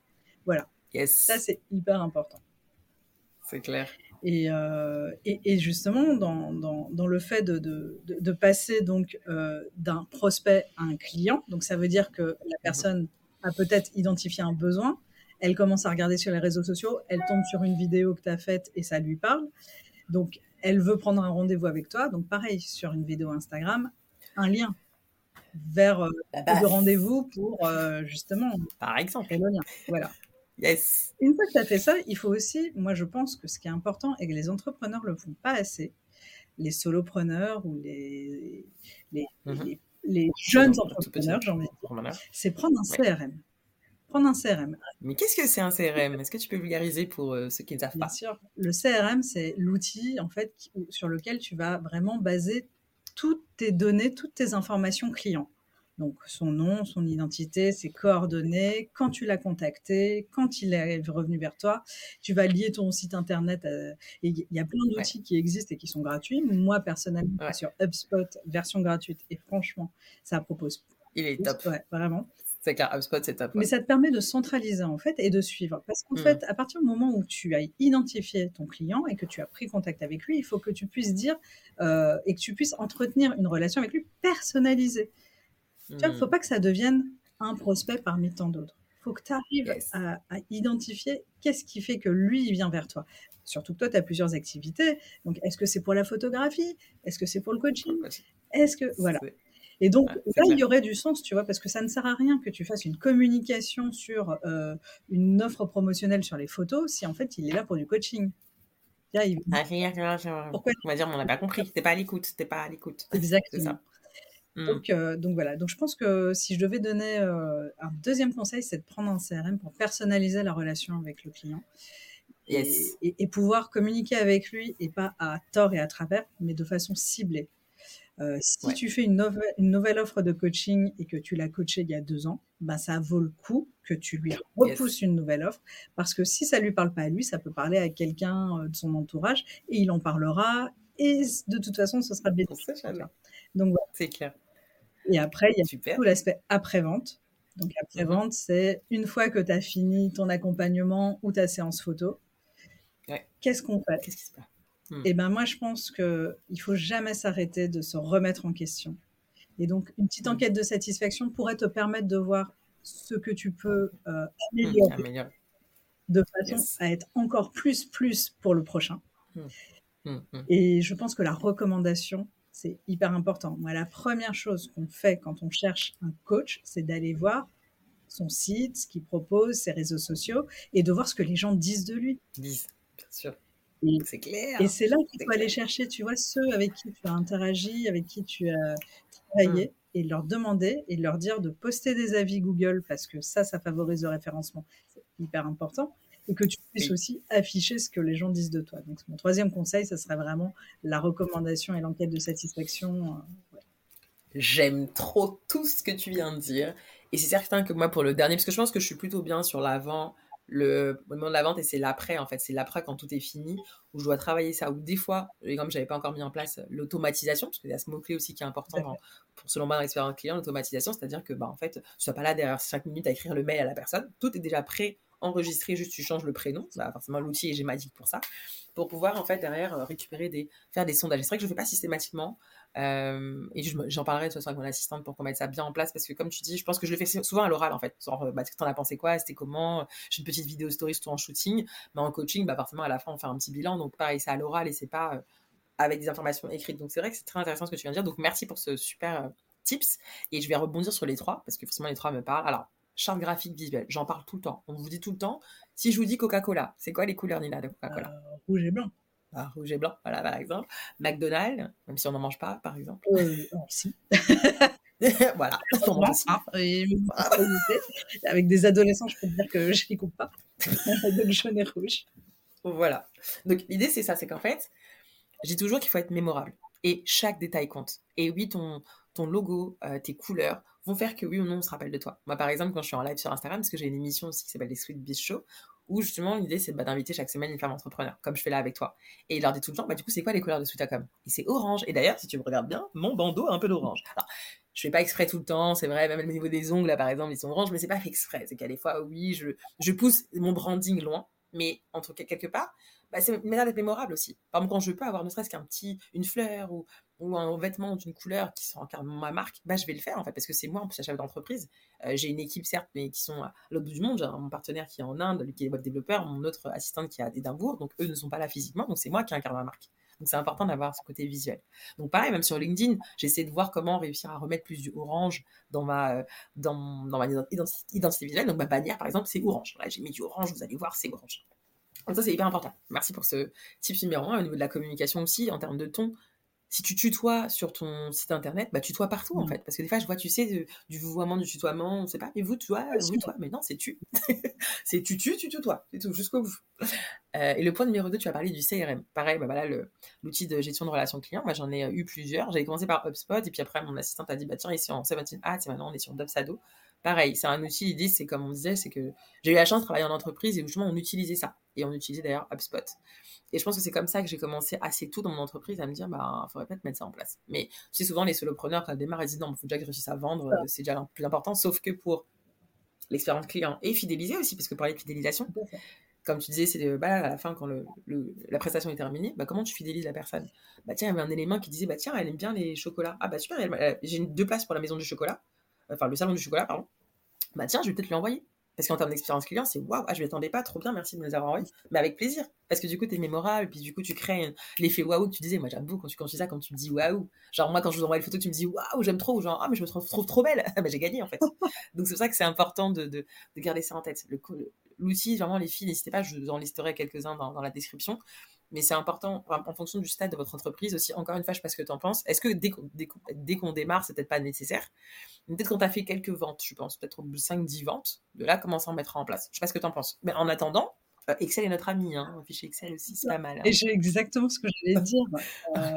Voilà. Yes. Ça, c'est hyper important. C'est clair. Et, et, justement, dans, dans, dans, le fait de, de, de passer donc d'un prospect à un client, donc ça veut dire que la mhm. personne a peut-être identifié un besoin, elle commence à regarder sur les réseaux sociaux, elle tombe sur une vidéo que tu as faite et ça lui parle. Donc, elle veut prendre un rendez-vous avec toi. Donc, pareil, sur une vidéo Instagram, un lien vers euh, le rendez-vous pour euh, justement. Par exemple. Le lien. Voilà. Yes. Une fois que tu as fait ça, il faut aussi, moi je pense que ce qui est important et que les entrepreneurs ne le font pas assez, les solopreneurs ou les, les, mhm. les, jeunes entrepreneurs, j'ai envie de dire, c'est prendre un CRM prendre un CRM. Mais qu'est-ce que c'est un CRM Est-ce que tu peux vulgariser pour euh, ceux qui ne savent pas? Bien sûr. Le CRM, c'est l'outil en fait sur lequel tu vas vraiment baser toutes tes données, toutes tes informations clients. Donc son nom, son identité, ses coordonnées, quand tu l'as contacté, quand il est revenu vers toi. Tu vas lier ton site internet. il y a plein d'outils qui existent et qui sont gratuits. Moi, personnellement, sur HubSpot, version gratuite, et franchement, ça propose. Il est top. Ouais, vraiment. C'est clair, HubSpot, c'est top. Mais ça te permet de centraliser en fait et de suivre. Parce qu'en mmh. fait, à partir du moment où tu as identifié ton client et que tu as pris contact avec lui, il faut que tu puisses dire euh, et que tu puisses entretenir une relation avec lui personnalisée. Il ne faut mmh. pas que ça devienne un prospect parmi tant d'autres. Il faut que tu arrives à, identifier qu'est-ce qui fait que lui, vient vers toi. Surtout que toi, tu as plusieurs activités. Donc, est-ce que c'est pour la photographie? Est-ce que c'est pour le coaching? Est-ce que. Voilà. Et donc là, il y aurait du sens, tu vois, parce que ça ne sert à rien que tu fasses une communication sur euh, une offre promotionnelle sur les photos si en fait il est là pour du coaching. Là, il... ah, Pourquoi On va dire, on n'a pas compris. T'es pas à l'écoute. T'es pas à l'écoute. Exactement. Hmm. Donc, euh, donc voilà. Donc je pense que si je devais donner euh, un deuxième conseil, c'est de prendre un CRM pour personnaliser la relation avec le client. Yes. Et, et, pouvoir communiquer avec lui et pas à tort et à travers, mais de façon ciblée. Euh, si tu fais une nouvelle, une nouvelle, offre de coaching et que tu l'as coaché il y a deux ans, bah, ça vaut le coup que tu lui repousses une nouvelle offre. Parce que si ça lui parle pas à lui, ça peut parler à quelqu'un euh, de son entourage et il en parlera. Et de toute façon, ce sera bénéfique. Donc voilà. C'est clair. Et après, il y a tout l'aspect après-vente. Donc après-vente, mm-hmm. c'est une fois que tu as fini ton accompagnement ou ta séance photo, qu'est-ce qu'on fait? Qu'est-ce qui se passe? Hmm. Et ben moi, je pense qu'il ne faut jamais s'arrêter de se remettre en question. Et donc, une petite hmm. enquête de satisfaction pourrait te permettre de voir ce que tu peux euh, hmm, améliorer, de façon à être encore plus, plus pour le prochain. Et je pense que la recommandation, c'est hyper important. Moi, la première chose qu'on fait quand on cherche un coach, c'est d'aller voir son site, ce qu'il propose, ses réseaux sociaux, et de voir ce que les gens disent de lui. Disent, bien sûr. C'est clair. Et c'est là qu'il faut aller chercher, tu vois, ceux avec qui tu as interagi, avec qui tu as travaillé, mmh. et leur demander et leur dire de poster des avis Google parce que ça, ça favorise le référencement. C'est hyper important. Et que tu puisses aussi afficher ce que les gens disent de toi. Donc, mon troisième conseil, ça serait vraiment la recommandation et l'enquête de satisfaction. Euh, J'aime trop tout ce que tu viens de dire. Et c'est certain que moi, pour le dernier, parce que je pense que je suis plutôt bien sur l'avant, le moment de la vente et c'est l'après en fait. C'est l'après quand tout est fini où je dois travailler ça. Ou des fois et comme j'avais pas encore mis en place l'automatisation parce qu'il y a ce mot clé aussi qui est important pour selon moi dans client l'automatisation c'est à dire que bah en fait tu sois pas là derrière 5 minutes à écrire le mail à la personne. Tout est déjà prêt enregistré juste tu changes le prénom. Bah, forcément l'outil est gématique pour ça. Pour pouvoir en fait derrière euh, récupérer des faire des sondages. C'est vrai que je fais pas systématiquement euh, et j'en parlerai de toute façon avec mon assistante pour qu'on mette ça bien en place parce que comme tu dis, je pense que je le fais souvent à l'oral en fait. Genre, bah, t'en as pensé quoi? C'était comment? J'ai une petite vidéo story surtout en shooting, mais en coaching, bah forcément à la fin on fait un petit bilan. Donc pareil, c'est à l'oral et c'est pas euh, avec des informations écrites. Donc c'est vrai que c'est très intéressant ce que tu viens de dire. Donc merci pour ce super tips et je vais rebondir sur les trois parce que forcément les trois me parlent. Alors charte graphique visuelle, j'en parle tout le temps. On vous dit tout le temps. Si je vous dis Coca-Cola, c'est quoi les couleurs Nina de Coca-Cola? Rouge et blanc rouge et blanc, voilà, par exemple. McDonald's, même si on n'en mange pas, par exemple. Euh, si. voilà, Avec des adolescents, je peux te dire que je les coupe pas. Donc jaune et rouge. Voilà. Donc l'idée, c'est ça, c'est qu'en fait, dis toujours qu'il faut être mémorable. Et chaque détail compte. Et oui, ton, ton logo, euh, tes couleurs, faire que oui ou non on se rappelle de toi. Moi, par exemple, quand je suis en live sur Instagram, parce que j'ai une émission aussi qui s'appelle les Sweet Beast Show, où justement l'idée c'est bah, d'inviter chaque semaine une femme entrepreneur, comme je fais là avec toi. Et il leur dit tout le temps, bah, du coup, c'est quoi les couleurs de Sweetacom? Et c'est orange. Et d'ailleurs, si tu me regardes bien, mon bandeau a un peu d'orange. Alors, je fais pas exprès tout le temps, c'est vrai, même au niveau des ongles, là, par exemple, ils sont orange, mais c'est pas fait exprès. C'est qu'à des fois, oui, je, je pousse mon branding loin, mais entre quelque part, bah, c'est une manière d'être mémorable aussi. Par exemple, quand je peux avoir ne serait-ce qu'un petit, une fleur ou, ou un vêtement d'une couleur qui incarne ma marque, bah, je vais le faire en fait, parce que c'est moi en plus la chef d'entreprise. Euh, j'ai une équipe certes, mais qui sont à l'autre bout du monde. J'ai mon partenaire qui est en Inde, lui qui est web développeur, mon autre assistante qui est à Édimbourg, donc eux ne sont pas là physiquement, donc c'est moi qui incarne ma marque. Donc c'est important d'avoir ce côté visuel. Donc pareil, même sur LinkedIn, j'essaie de voir comment réussir à remettre plus du orange dans ma, dans, dans ma identité visuelle. Donc ma bannière, par exemple, c'est orange. Là, j'ai mis du orange, vous allez voir, c'est orange. Donc ça, c'est hyper important. Merci pour ce type numéro 1. Au niveau de la communication aussi, en termes de ton, si tu tutoies sur ton site internet, bah tutoies partout en mmh. fait. Parce que des fois, je vois, tu sais, du vouvoiement, du tutoiement, on sait pas, mais vous, toi, vous, toi. Mais non, c'est tu. c'est tu, tu, tu tutoies. C'est tout, jusqu'au bout. Euh, et le point numéro 2, tu as parlé du CRM. Pareil, bah voilà, l'outil de gestion de relations clients. Moi, j'en ai eu plusieurs. J'avais commencé par HubSpot, et puis après, mon assistante a dit, bah tiens, ici en 17 Ads, et maintenant on est sur Dubsado pareil, c'est un outil, l'idée, c'est comme on disait, c'est que j'ai eu la chance de travailler en entreprise et justement, on utilisait ça. Et on utilisait d'ailleurs HubSpot. Et je pense que c'est comme ça que j'ai commencé assez tôt dans mon entreprise à me dire, bah, il faudrait peut-être mettre ça en place. Mais tu sais, souvent, les solopreneurs, quand ils démarrent, ils disent, non, il faut déjà que je réussisse à vendre, c'est déjà le plus important, sauf que pour l'expérience client et fidéliser aussi, parce que pour les fidélisations, comme tu disais, c'est bah, à la fin, quand le, la prestation est terminée, bah, comment tu fidélises la personne? Bah tiens, il y avait un élément qui disait, bah tiens, elle aime bien les chocolats. Ah bah super, j'ai deux places pour la maison du chocolat enfin le salon du chocolat, pardon, bah tiens, je vais peut-être lui envoyer. Parce qu'en termes d'expérience client, c'est waouh, ah, je m'attendais pas, trop bien, merci de me les avoir envoyés. Mais avec plaisir. Parce que du coup, tu es mémorable, puis du coup, tu crées l'effet waouh que tu disais. Moi, j'aime beaucoup quand tu, quand tu dis ça, quand tu me dis waouh. Genre, moi, quand je vous envoie les photos, tu me dis waouh, j'aime trop. Genre, ah, mais je me trouve, trop belle. bah, j'ai gagné, en fait. Donc, c'est pour ça que c'est important de, de, de, garder ça en tête. L'outil, vraiment, les filles, n'hésitez pas, je vous en listerai quelques-uns dans, dans la description mais c'est important en fonction du stade de votre entreprise aussi. Encore une fois, je sais pas ce que tu en penses. Est-ce que dès, dès, qu'on démarre, c'est peut-être pas nécessaire? Peut-être quand tu as fait quelques ventes, je pense, peut-être 5-10 ventes, de là, commencer à en mettre en place. Je sais pas ce que tu en penses. Mais en attendant, Excel est notre ami, hein. un fichier Excel aussi, c'est pas mal. Hein. Et j'ai exactement ce que j'allais dire. Euh,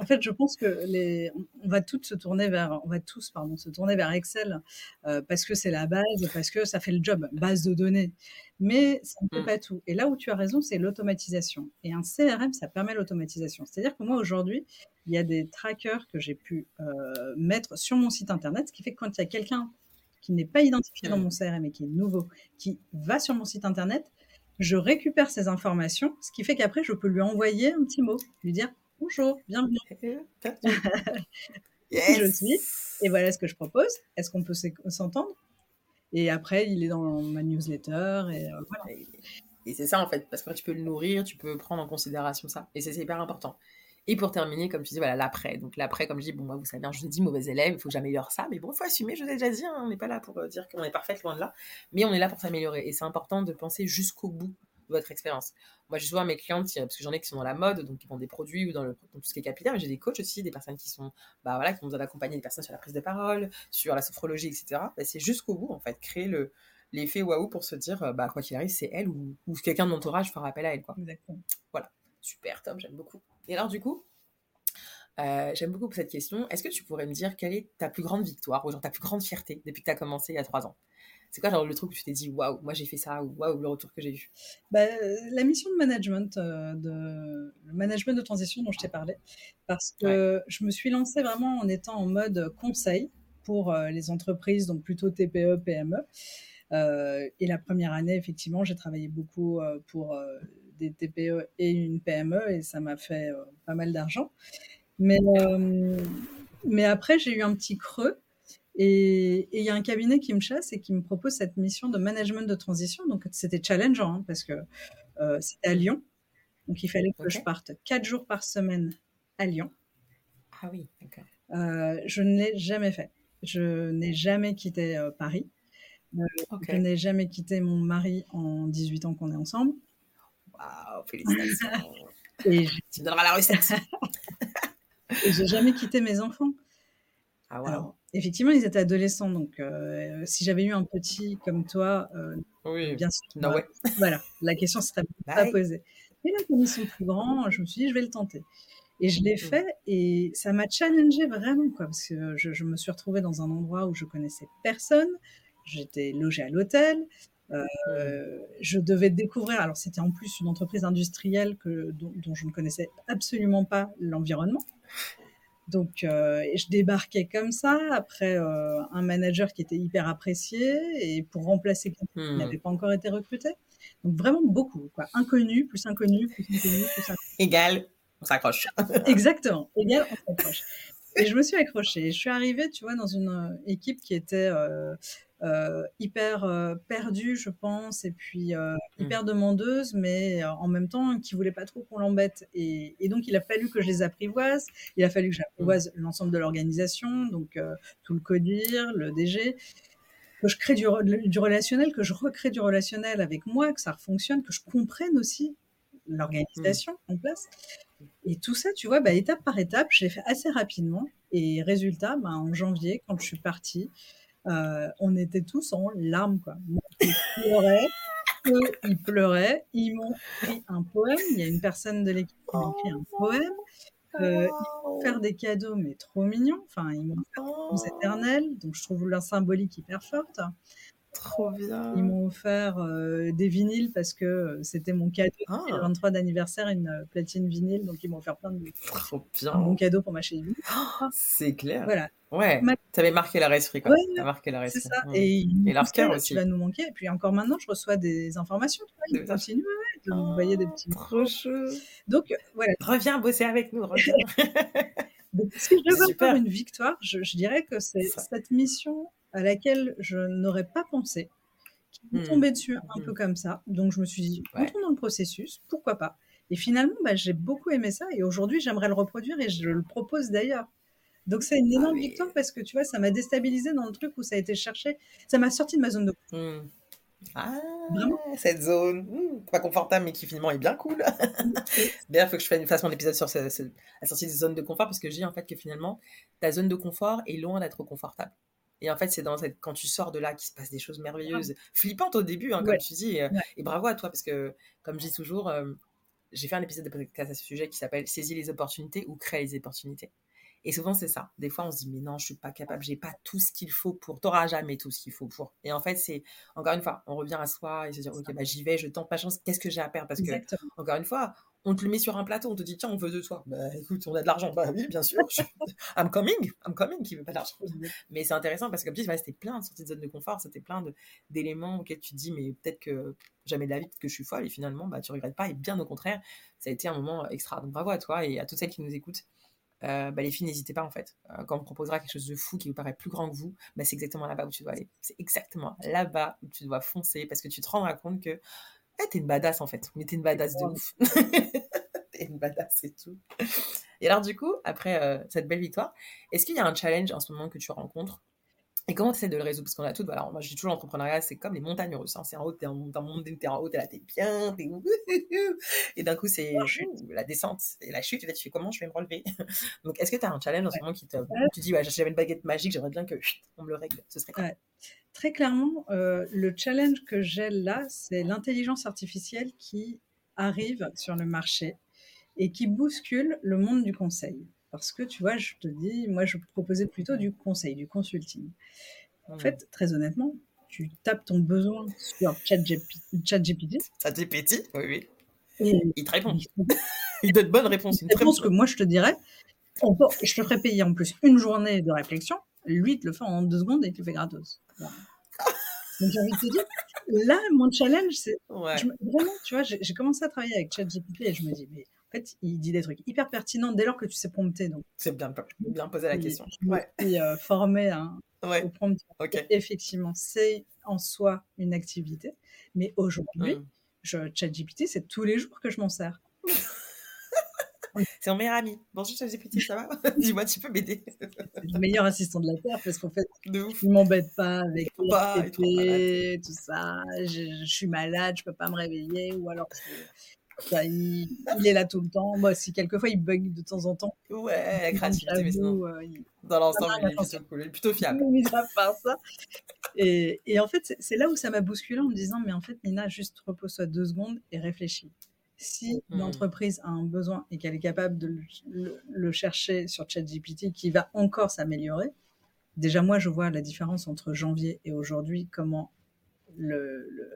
en fait, je pense que les, on va toutes se tourner vers, on va tous, pardon, se tourner vers Excel euh, parce que c'est la base, parce que ça fait le job, base de données. Mais ça ne fait mmh. pas tout. Et là où tu as raison, c'est l'automatisation. Et un CRM, ça permet l'automatisation. C'est-à-dire que moi aujourd'hui, il y a des trackers que j'ai pu mettre sur mon site internet, ce qui fait que quand il y a quelqu'un qui n'est pas identifié dans mmh. mon CRM et qui est nouveau, qui va sur mon site internet, je récupère ces informations, ce qui fait qu'après, je peux lui envoyer un petit mot, lui dire bonjour, bienvenue. yes. Je suis, et voilà ce que je propose. Est-ce qu'on peut s'entendre? Et après, il est dans ma newsletter, et euh, voilà. Et c'est ça en fait, parce que tu peux le nourrir, tu peux prendre en considération ça. Et c'est hyper important. Et pour terminer, comme tu dis, voilà, l'après. Donc l'après, comme je dis, bon, moi, vous savez, je vous ai dit, mauvais élève, il faut que j'améliore ça. Mais bon, il faut assumer, je vous ai déjà dit, hein, on n'est pas là pour euh, dire qu'on est parfait, loin de là. Mais on est là pour s'améliorer. Et c'est important de penser jusqu'au bout de votre expérience. Moi, j'ai souvent mes clientes, parce que j'en ai qui sont dans la mode, donc qui vendent des produits ou dans, le, tout ce qui est capillaire, mais j'ai des coachs aussi, des personnes qui sont, bah voilà, qui ont besoin d'accompagner des personnes sur la prise de parole, sur la sophrologie, etc. Bah, c'est jusqu'au bout, en fait, créer le, l'effet waouh pour se dire, bah, quoi qu'il arrive, c'est elle ou, ou quelqu'un de l'entourage fera appel à elle, quoi. Exactement. Voilà. Super, Tom, j'aime beaucoup. Et alors, du coup, euh, j'aime beaucoup cette question. Est-ce que tu pourrais me dire quelle est ta plus grande victoire ou genre ta plus grande fierté depuis que tu as commencé il y a trois ans? C'est quoi genre le truc où tu t'es dit waouh, moi j'ai fait ça ou waouh, le retour que j'ai eu? Bah, La mission de management, euh, de, le management de transition dont je t'ai parlé, parce que je me suis lancée vraiment en étant en mode conseil pour euh, les entreprises, donc plutôt TPE, PME. et la première année, effectivement, j'ai travaillé beaucoup pour des TPE et une PME et ça m'a fait pas mal d'argent. Mais, euh, mais après, j'ai eu un petit creux. Et il y a un cabinet qui me chasse et qui me propose cette mission de management de transition. Donc, c'était challengeant hein, parce que euh, c'était à Lyon. Donc, il fallait que je parte quatre jours par semaine à Lyon. Ah oui, d'accord. Euh, je ne l'ai jamais fait. Je n'ai jamais quitté Paris. Je n'ai jamais quitté mon mari en 18 ans qu'on est ensemble. Waouh, félicitations. et tu me donneras la recette. Et j'ai jamais quitté mes enfants. Ah, Alors, effectivement, ils étaient adolescents, donc euh, si j'avais eu un petit comme toi, euh, bien sûr. Bah, voilà, la question serait pas posée. Mais là, comme ils sont plus grands, je me suis dit, je vais le tenter. Et je l'ai Mmh. fait et ça m'a challengée vraiment, quoi, parce que je, je me suis retrouvée dans un endroit où je connaissais personne. J'étais logée à l'hôtel. Euh, Mmh. je devais découvrir, alors c'était en plus une entreprise industrielle que, dont, dont je ne connaissais absolument pas l'environnement. Donc, euh, je débarquais comme ça, après euh, un manager qui était hyper apprécié, et pour remplacer quelqu'un qui Mmh. n'avait pas encore été recruté. Donc, vraiment beaucoup, quoi. Inconnu, plus inconnu, plus inconnu, plus inconnu. Égal, on s'accroche. Exactement, égal, on s'accroche. Et je me suis accrochée. Je suis arrivée, tu vois, dans une euh, équipe qui était euh, euh, hyper euh, perdue, je pense, et puis euh, Mmh. hyper demandeuse, mais euh, en même temps qui voulait pas trop qu'on l'embête. Et, et donc, il a fallu que je les apprivoise. Il a fallu que Mmh. j'apprivoise l'ensemble de l'organisation, donc euh, tout le codir, le DG, que je crée du, re- du relationnel, que je recrée du relationnel avec moi, que ça fonctionne, que je comprenne aussi Mmh. l'organisation en place. Et tout ça, tu vois, bah, étape par étape, je l'ai fait assez rapidement. Et résultat, bah, en janvier, quand je suis partie, euh, on était tous en larmes, quoi. Moi, je pleurais, eux, ils pleuraient. Ils m'ont écrit un poème. Il y a une personne de l'équipe qui m'a écrit un poème. Euh, ils m'ont offert des cadeaux, mais trop mignons. Enfin, ils m'ont offert des vacances éternelles. Donc, je trouve leur symbolique hyper forte. Trop bien. Ils m'ont offert euh, des vinyles parce que euh, c'était mon cadeau Ah. le 23 d'anniversaire, une euh, platine vinyle. Donc, ils m'ont offert plein de Trop un bon bien. cadeau pour ma chérie. C'est clair. Voilà, Ouais, Ma- t'avais marqué leur esprit, quoi. Ouais, T'as marqué leur c'est ça. Mmh. Et, Et leur poussaient, cœur Tu aussi. vas nous manquer. Et puis encore maintenant, je reçois des informations. Tu vois, ils continuent ouais, de m'envoyer des petits Trop chou. Donc, voilà. Reviens bosser avec nous, reviens. Donc, si je Super. avoir une victoire, je, je dirais que c'est cette mission à laquelle je n'aurais pas pensé, qui m'est Hmm. tombée dessus un Mhm. peu comme ça. Donc, je me suis dit, Ouais. entrons dans le processus, pourquoi pas Et finalement, bah, j'ai beaucoup aimé ça. Et aujourd'hui, j'aimerais le reproduire et je le propose d'ailleurs. Donc, c'est une Ah énorme victoire parce que tu vois, ça m'a déstabilisé dans le truc où ça a été cherché. Ça m'a sorti de ma zone de Hmm. Ah, Vraiment. cette zone, hmm, pas confortable, mais qui finalement est bien cool. D'ailleurs, il faut que je fasse- fasse mon épisode sur ce- ce- la sortie des zones de confort, parce que je dis en fait que finalement, ta zone de confort est loin d'être confortable. Et en fait, c'est dans cette, quand tu sors de là qu'il se passe des choses merveilleuses, flippantes au début, hein, comme Ouais. tu dis. Et, Ouais. et bravo à toi, parce que, comme je dis toujours, euh, j'ai fait un épisode de podcast à ce sujet qui s'appelle Saisis les opportunités ou crée les opportunités. Et souvent, c'est ça. Des fois, on se dit, mais non, je suis pas capable, j'ai pas tout ce qu'il faut pour. T'auras jamais tout ce qu'il faut pour. Et en fait, c'est, encore une fois, on revient à soi et se dire, ok, bah, j'y vais, je tente ma chance, qu'est-ce que j'ai à perdre? Parce que, Exactement. encore une fois, on te le met sur un plateau, on te dit, tiens, on veut de toi. Bah, écoute, on a de l'argent. Bah oui, bien sûr. je- I'm coming, I'm coming, qui veut pas d'argent. Mais c'est intéressant parce que, comme tu dis, c'était plein de sorties de zone de confort, c'était plein d'éléments auxquels tu te dis, mais peut-être que jamais de la vie, peut-être que je suis folle, et finalement, bah, tu regrettes pas, et bien au contraire, ça a été un moment extra. Donc bravo à toi et à toutes celles qui nous écoutent. Euh, bah, les filles, n'hésitez pas en fait. Euh, quand on proposera quelque chose de fou qui vous paraît plus grand que vous, bah, c'est exactement là-bas où tu dois aller. C'est exactement là-bas où tu dois foncer parce que tu te rendras compte que eh, t'es une badass en fait. Mais t'es une badass de ouf. t'es une badass, c'est tout. Et alors, du coup, après euh, cette belle victoire, est-ce qu'il y a un challenge en ce moment que tu rencontres? Et comment tu essaies de le résoudre? Parce qu'on a tout, voilà, moi je dis toujours l'entrepreneuriat, c'est comme les montagnes russes. hein. C'est en haut, t'es en, montagne, t'es en haut, t'es là, t'es bien, t'es Et d'un coup, c'est La ouh, la descente et la chute. Et là, tu fais comment je vais me relever? Donc, est-ce que tu as un challenge en ce moment qui te. Tu dis, ouais, j'avais une baguette magique, j'aimerais bien que on me le règle. Ce serait quoi? Ouais. Très clairement, euh, le challenge que j'ai là, c'est l'intelligence artificielle qui arrive sur le marché et qui bouscule le monde du conseil. Parce que tu vois, je te dis, moi, je proposais plutôt du conseil, du consulting. En fait, très honnêtement, tu tapes ton besoin sur ChatGPT ChatGPT Ça te petit Oui, oui. et Il te répond. il donne bonne réponse. Une une très réponse bonne que moi, je te dirais, on peut- je te ferais payer en plus une journée de réflexion. Lui, il te le fait en deux secondes et il te le fait gratos. Voilà. Donc, j'ai envie de te dire, là, mon challenge, c'est Ouais. vraiment, tu vois, j'ai commencé à travailler avec ChatGPT et je me dis, mais fait, il dit des trucs hyper pertinents dès lors que tu sais prompter. Donc, C'est bien, bien posé la question. me Ouais. suis euh, formée à- Ouais. au prompt. Ok. Et effectivement, c'est en soi une activité. Mais aujourd'hui, Hmm. je, ChatGPT, c'est tous les jours que je m'en sers. C'est mon meilleur ami. Bonjour, ChatGPT, ça va? Dis-moi, tu peux m'aider? C'est le meilleur assistant de la Terre parce qu'en fait, De ouf. il m'embête pas avec pas, tout ça. Je, je suis malade, je peux pas me réveiller. Ou alors, bah, il, il est là tout le temps. Moi, si quelquefois il bug de temps en temps, Ouais, mais sinon, j'avoue, euh, il- dans l'ensemble, Ah, il est attention. plutôt cool. Il est plutôt fiable. mis à part ça. Et, et en fait, c'est- là où ça m'a bousculé en me disant, mais en fait, Nina, juste repose-toi deux secondes et réfléchis. Si une Mmh. entreprise a un besoin et qu'elle est capable de le, le- le chercher sur ChatGPT, qui va encore s'améliorer, déjà moi je vois la différence entre janvier et aujourd'hui, comment le, le-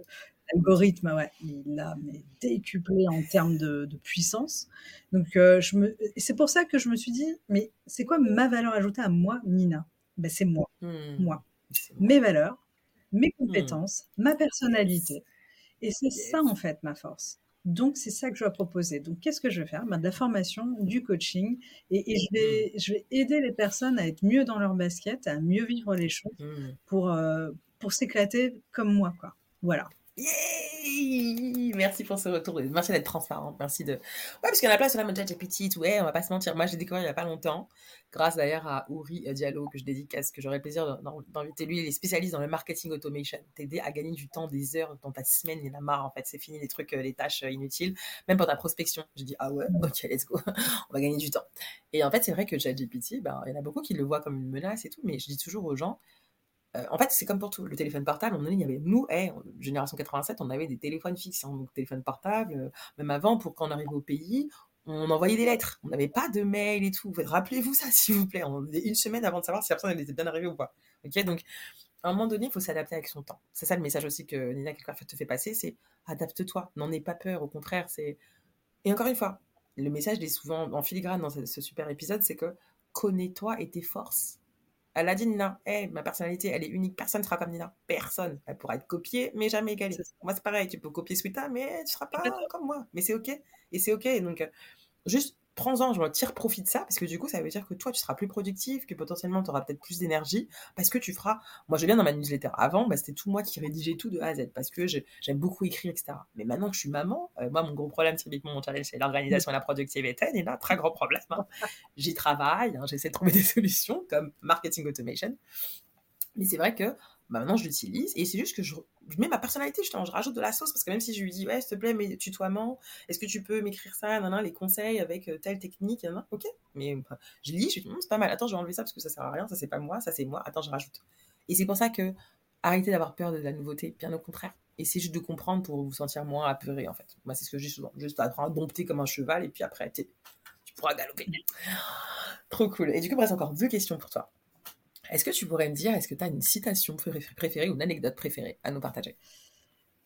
l'algorithme, ouais, il a mais, décuplé en termes de, de puissance. Donc euh, je me, c'est pour ça que je me suis dit, mais c'est quoi ma valeur ajoutée à moi, Nina? Ben, C'est moi, Mmh. moi, mes valeurs, mes Mmh. compétences, ma personnalité. Et c'est Yes. ça en fait ma force. Donc c'est ça que je dois proposer. Donc qu'est-ce que je vais faire? Ben, De la formation, du coaching, et, et je, vais, je vais aider les personnes à être mieux dans leur basket, à mieux vivre les choses pour, euh, pour s'éclater comme moi. Quoi. Voilà. Yay Merci pour ce retour. Merci d'être transparente. Merci de. Ouais, parce qu'il y en a plein sur la mode petite. Ouais, on va pas se mentir. Moi, j'ai découvert il y a pas longtemps, grâce d'ailleurs à Ouri Diallo, que je dédicace, que j'aurai le plaisir d'inviter. Lui, il est spécialiste dans le marketing automation. T'aider à gagner du temps, des heures dans ta semaine. Il en a marre, en fait. C'est fini les trucs, euh, les tâches euh, inutiles. Même pour ta prospection. J'ai dit, ah ouais, ok, let's go. on va gagner du temps. Et en fait, c'est vrai que ChatGPT, ben, il y en a beaucoup qui le voient comme une menace et tout, mais je dis toujours aux gens, euh, en fait, c'est comme pour tout. Le téléphone portable, donné, il y avait nous, hey, génération 87, on avait des téléphones fixes, hein, donc téléphone portable. euh, même avant, pour quand on arrivait au pays, on envoyait des lettres. On n'avait pas de mail et tout. Rappelez-vous ça, s'il vous plaît. On une semaine avant de savoir si la personne était bien arrivée ou pas. Ok, donc à un moment donné, il faut s'adapter avec son temps. C'est ça le message aussi que Nina part te fait passer, c'est adapte-toi. N'en aie pas peur. Au contraire, c'est et encore une fois, le message est souvent en filigrane dans ce super épisode, c'est que connais-toi et tes forces. Elle a dit Nina, hey, ma personnalité, elle est unique. Personne ne sera comme Nina. Personne. Elle pourra être copiée, mais jamais égalée. Moi, c'est pareil. Tu peux copier Sweeta, mais tu ne seras pas comme moi. Mais c'est OK. Et c'est OK. Donc, euh, juste prends-en, je tire profit de ça, parce que du coup, ça veut dire que toi, tu seras plus productif, que potentiellement, tu auras peut-être plus d'énergie, parce que tu feras. Moi, je viens dans ma newsletter. Avant, bah, c'était tout moi qui rédigeais tout de A à Z, parce que j'aime beaucoup écrire, etc. Mais maintenant que je suis maman, euh, moi, mon gros problème, typiquement, mon challenge, c'est l'organisation et la productivité. Et là, très gros problème. hein. J'y travaille, hein, j'essaie de trouver des solutions, comme marketing automation. Mais c'est vrai que bah, maintenant, je l'utilise, et c'est juste que je, mets ma personnalité, justement, je rajoute de la sauce, parce que même si je lui dis, ouais, s'il te plaît, mais tutoiement, est-ce que tu peux m'écrire ça, nan, les conseils avec euh, telle technique, ok. Mais je lis, je dis, Hum, c'est pas mal, attends, je vais enlever ça parce que ça sert à rien, ça c'est pas moi, ça c'est moi, attends, je rajoute. Et c'est pour ça que arrêtez d'avoir peur de la nouveauté, bien au contraire. Essayez juste de comprendre pour vous sentir moins apeuré, en fait. Moi, c'est ce que je souvent, juste apprendre à dompter comme un cheval, et puis après, tu pourras galoper. Trop cool. Et du coup, il reste encore deux questions pour toi. Est-ce que tu pourrais me dire, est-ce que tu as une citation pré- préférée ou une anecdote préférée à nous partager?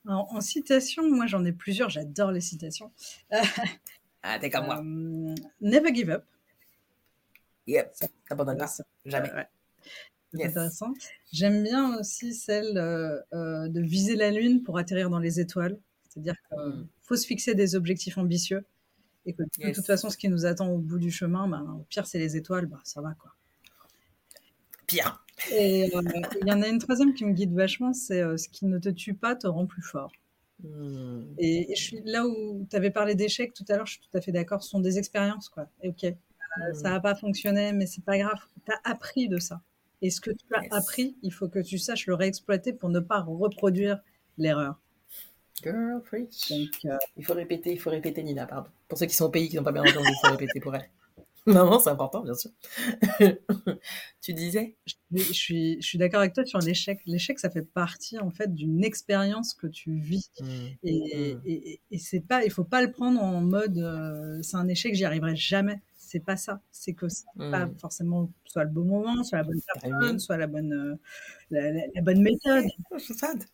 Alors, en citation, moi j'en ai plusieurs, j'adore les citations. Ah, t'es comme moi. Euh, never give up. Yep, t'abandonnes pas. Jamais. ouais. Yes. intéressant. J'aime bien aussi celle euh, euh, de viser la lune pour atterrir dans les étoiles. C'est-à-dire qu'il Mm. faut se fixer des objectifs ambitieux et que de Yes. toute façon, ce qui nous attend au bout du chemin, ben, au pire, c'est les étoiles, ben, ça va quoi. Pire. Et euh, il y en a une troisième qui me guide vachement, c'est euh, ce qui ne te tue pas te rend plus fort. Hmm. Et, et je suis là où tu avais parlé d'échecs tout à l'heure, je suis tout à fait d'accord, ce sont des expériences quoi. Et ok, euh, Hmm. ça n'a pas fonctionné, mais c'est pas grave, tu as appris de ça. Et ce que tu as Yes. appris, il faut que tu saches le réexploiter pour ne pas reproduire l'erreur. Girl, preach. Donc, euh, Il faut répéter, il faut répéter, Nina, pardon. Pour ceux qui sont au pays qui n'ont pas bien entendu, il faut répéter pour elle. Non, non, c'est important, bien sûr. tu disais? Je, je suis, je suis d'accord avec toi sur l'échec. L'échec, ça fait partie en fait d'une expérience que tu vis. Hmm. Et, Mm. et, et- et c'est pas, il faut pas le prendre en mode euh, c'est un échec, j'y arriverai jamais. C'est pas ça. C'est que c'est Hmm. pas forcément soit le bon moment, soit la bonne Timing. personne, soit la bonne, euh, la, la- la bonne méthode.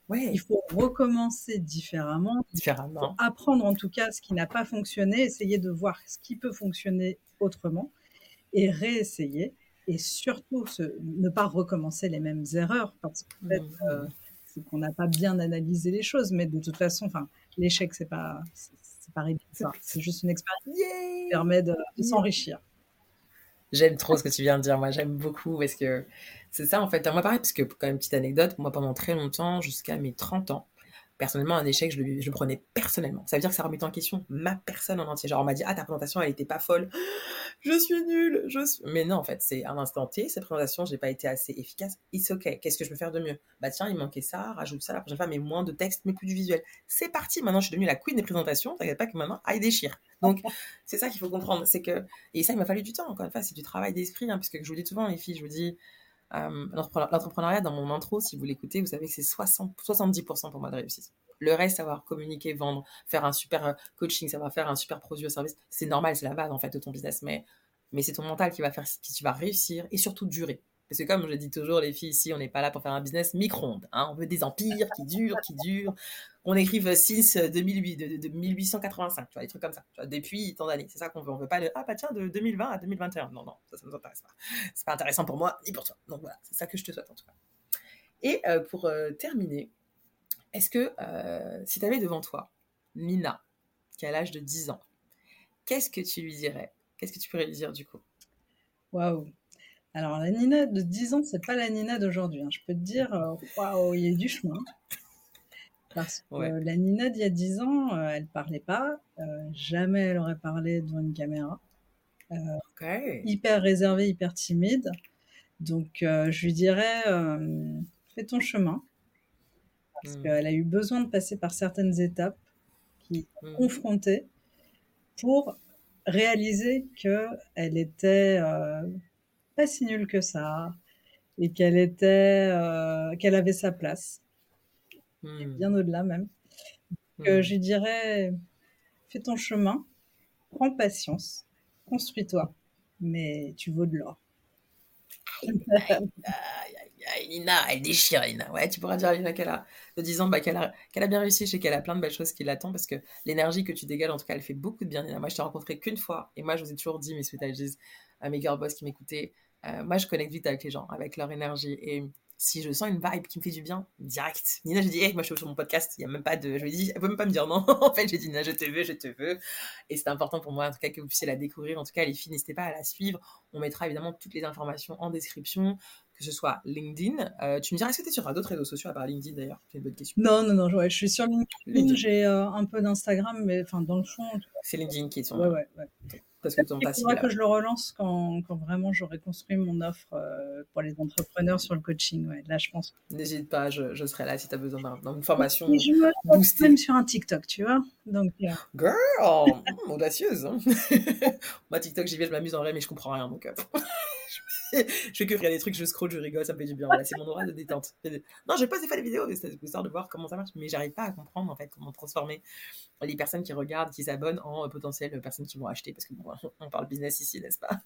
Ouais, Il faut recommencer différemment, différemment. apprendre en tout cas ce qui n'a pas fonctionné, essayer de voir ce qui peut fonctionner autrement et réessayer. Et surtout, ne pas recommencer les mêmes erreurs parce fait, Hmm. euh, qu'on n'a pas bien analysé les choses. Mais de toute façon, enfin, l'échec, c'est pas, c'est rédhibitoire. C'est juste une expérience qui permet de, de s'enrichir. J'aime trop ce que tu viens de dire. Moi, j'aime beaucoup parce que c'est ça, en fait. Moi, pareil, parce que, quand même, petite anecdote, moi, pendant très longtemps, jusqu'à mes 30 ans, personnellement, un échec, je le, je prenais personnellement. Ça veut dire que ça remettait en question ma personne en entier. Genre, on m'a dit, ah, ta présentation, elle était pas folle. Je suis nulle. Je suis... Mais non, en fait, c'est un instant T. Cette présentation, j'ai pas été assez efficace. It's ok. Qu'est-ce que je peux faire de mieux? Bah, tiens, il manquait ça, rajoute ça la prochaine fois, mais moins de texte, mais plus du visuel. C'est parti. Maintenant, je suis devenue la queen des présentations. T'inquiète pas que maintenant, aille déchire. Donc, c'est ça qu'il faut comprendre. C'est que, et ça, il m'a fallu du temps. Encore une fois, c'est du travail d'esprit, hein, puisque je vous dis souvent, les filles, je vous dis, euh, l'entrepreneur- l'entrepreneuriat, dans mon intro, si vous l'écoutez, vous savez que c'est 60, 70% pour moi de réussite. Le reste, savoir communiquer, vendre, faire un super euh, coaching, savoir faire un super produit au service, c'est normal, c'est la base en fait de ton business. Mais, mais c'est ton mental qui va faire que tu vas réussir et surtout durer. Parce que comme je dis toujours, les filles ici, on n'est pas là pour faire un business micro-ondes. Hein. On veut des empires qui durent, qui durent. On écrive 6 2008, de, de, 1885, tu vois, des trucs comme ça. Depuis tant d'années. C'est ça qu'on veut. On veut pas le, ah bah tiens, de 2020 à 2021. Non, non, ça, ça nous intéresse pas. C'est pas intéressant pour moi ni pour toi. Donc voilà, c'est ça que je te souhaite en tout cas. Et euh, pour euh, terminer, est-ce que euh, si tu avais devant toi Nina, qui a l'âge de 10 ans, qu'est-ce que tu lui dirais? Qu'est-ce que tu pourrais lui dire du coup? Waouh alors, la Nina de 10 ans, c'est pas la Nina d'aujourd'hui. Hein. Je peux te dire, euh, waouh, il y a eu du chemin. Parce que la Nina d'il y a 10 ans, euh, elle parlait pas. Euh, jamais elle aurait parlé devant une caméra. Hyper réservée, hyper timide. Donc, je lui dirais, fais ton chemin. Parce hmm. qu'elle a eu besoin de passer par certaines étapes qui mmh. confrontées pour réaliser qu'elle était pas si nulle que ça et qu'elle était, euh, qu'elle avait sa place, hmm. bien au-delà même. Que hmm. je dirais, fais ton chemin, prends patience, construis-toi, mais tu vaux de l'or. Nina, elle déchire, Nina. Ouais, tu pourras dire à Nina qu'elle a, de 10 ans, bah, qu'elle a, qu'elle a bien réussi, je sais qu'elle a plein de belles choses qui l'attendent parce que l'énergie que tu dégages, en tout cas, elle fait beaucoup de bien, Nina. Moi, je t'ai rencontré qu'une fois et moi, je vous ai toujours dit, mes sweet à mes girl boss qui m'écoutaient, euh, moi, je connecte vite avec les gens, avec leur énergie. Et si je sens une vibe qui me fait du bien, direct. Nina, je dis, hey, moi, je suis sur mon podcast. Il y a même pas de. Je lui dis, elle peut même pas me dire non. en fait, j'ai dit, Nina, je te veux, je te veux. Et c'est important pour moi, en tout cas, que vous puissiez la découvrir. En tout cas, les filles, n'hésitez pas à la suivre. On mettra évidemment toutes les informations en description que ce soit LinkedIn. Euh, tu me diras, est-ce que tu es sur d'autres réseaux sociaux à part LinkedIn d'ailleurs? C'est une bonne question. Non, non, non, je suis sur LinkedIn. J'ai euh, un peu d'Instagram, mais enfin, dans le fond. C'est LinkedIn qui est sur. Ouais, ouais, ouais parce que Il faudra que je le relance quand, quand vraiment j'aurai construit mon offre euh, pour les entrepreneurs sur le coaching. Ouais. Là, je pense. N'hésite pas, je, je, serai là si tu as besoin d'une formation je me boostée. Même sur un TikTok, tu vois. Donc, Girl, hmm, audacieuse. Hein. Moi, TikTok, j'y vais, je m'amuse en vrai, mais je comprends rien. Donc, euh, je fais que regarder des trucs, je scroll, je rigole, ça me fait du bien. c'est mon aura de détente. Non, j'ai pas fait des vidéos, c'est histoire de voir comment ça marche, mais j'arrive pas à comprendre en fait comment transformer les personnes qui regardent, qui s'abonnent en euh, potentielles personnes qui vont acheter, parce que bon, on parle business ici, n'est-ce pas?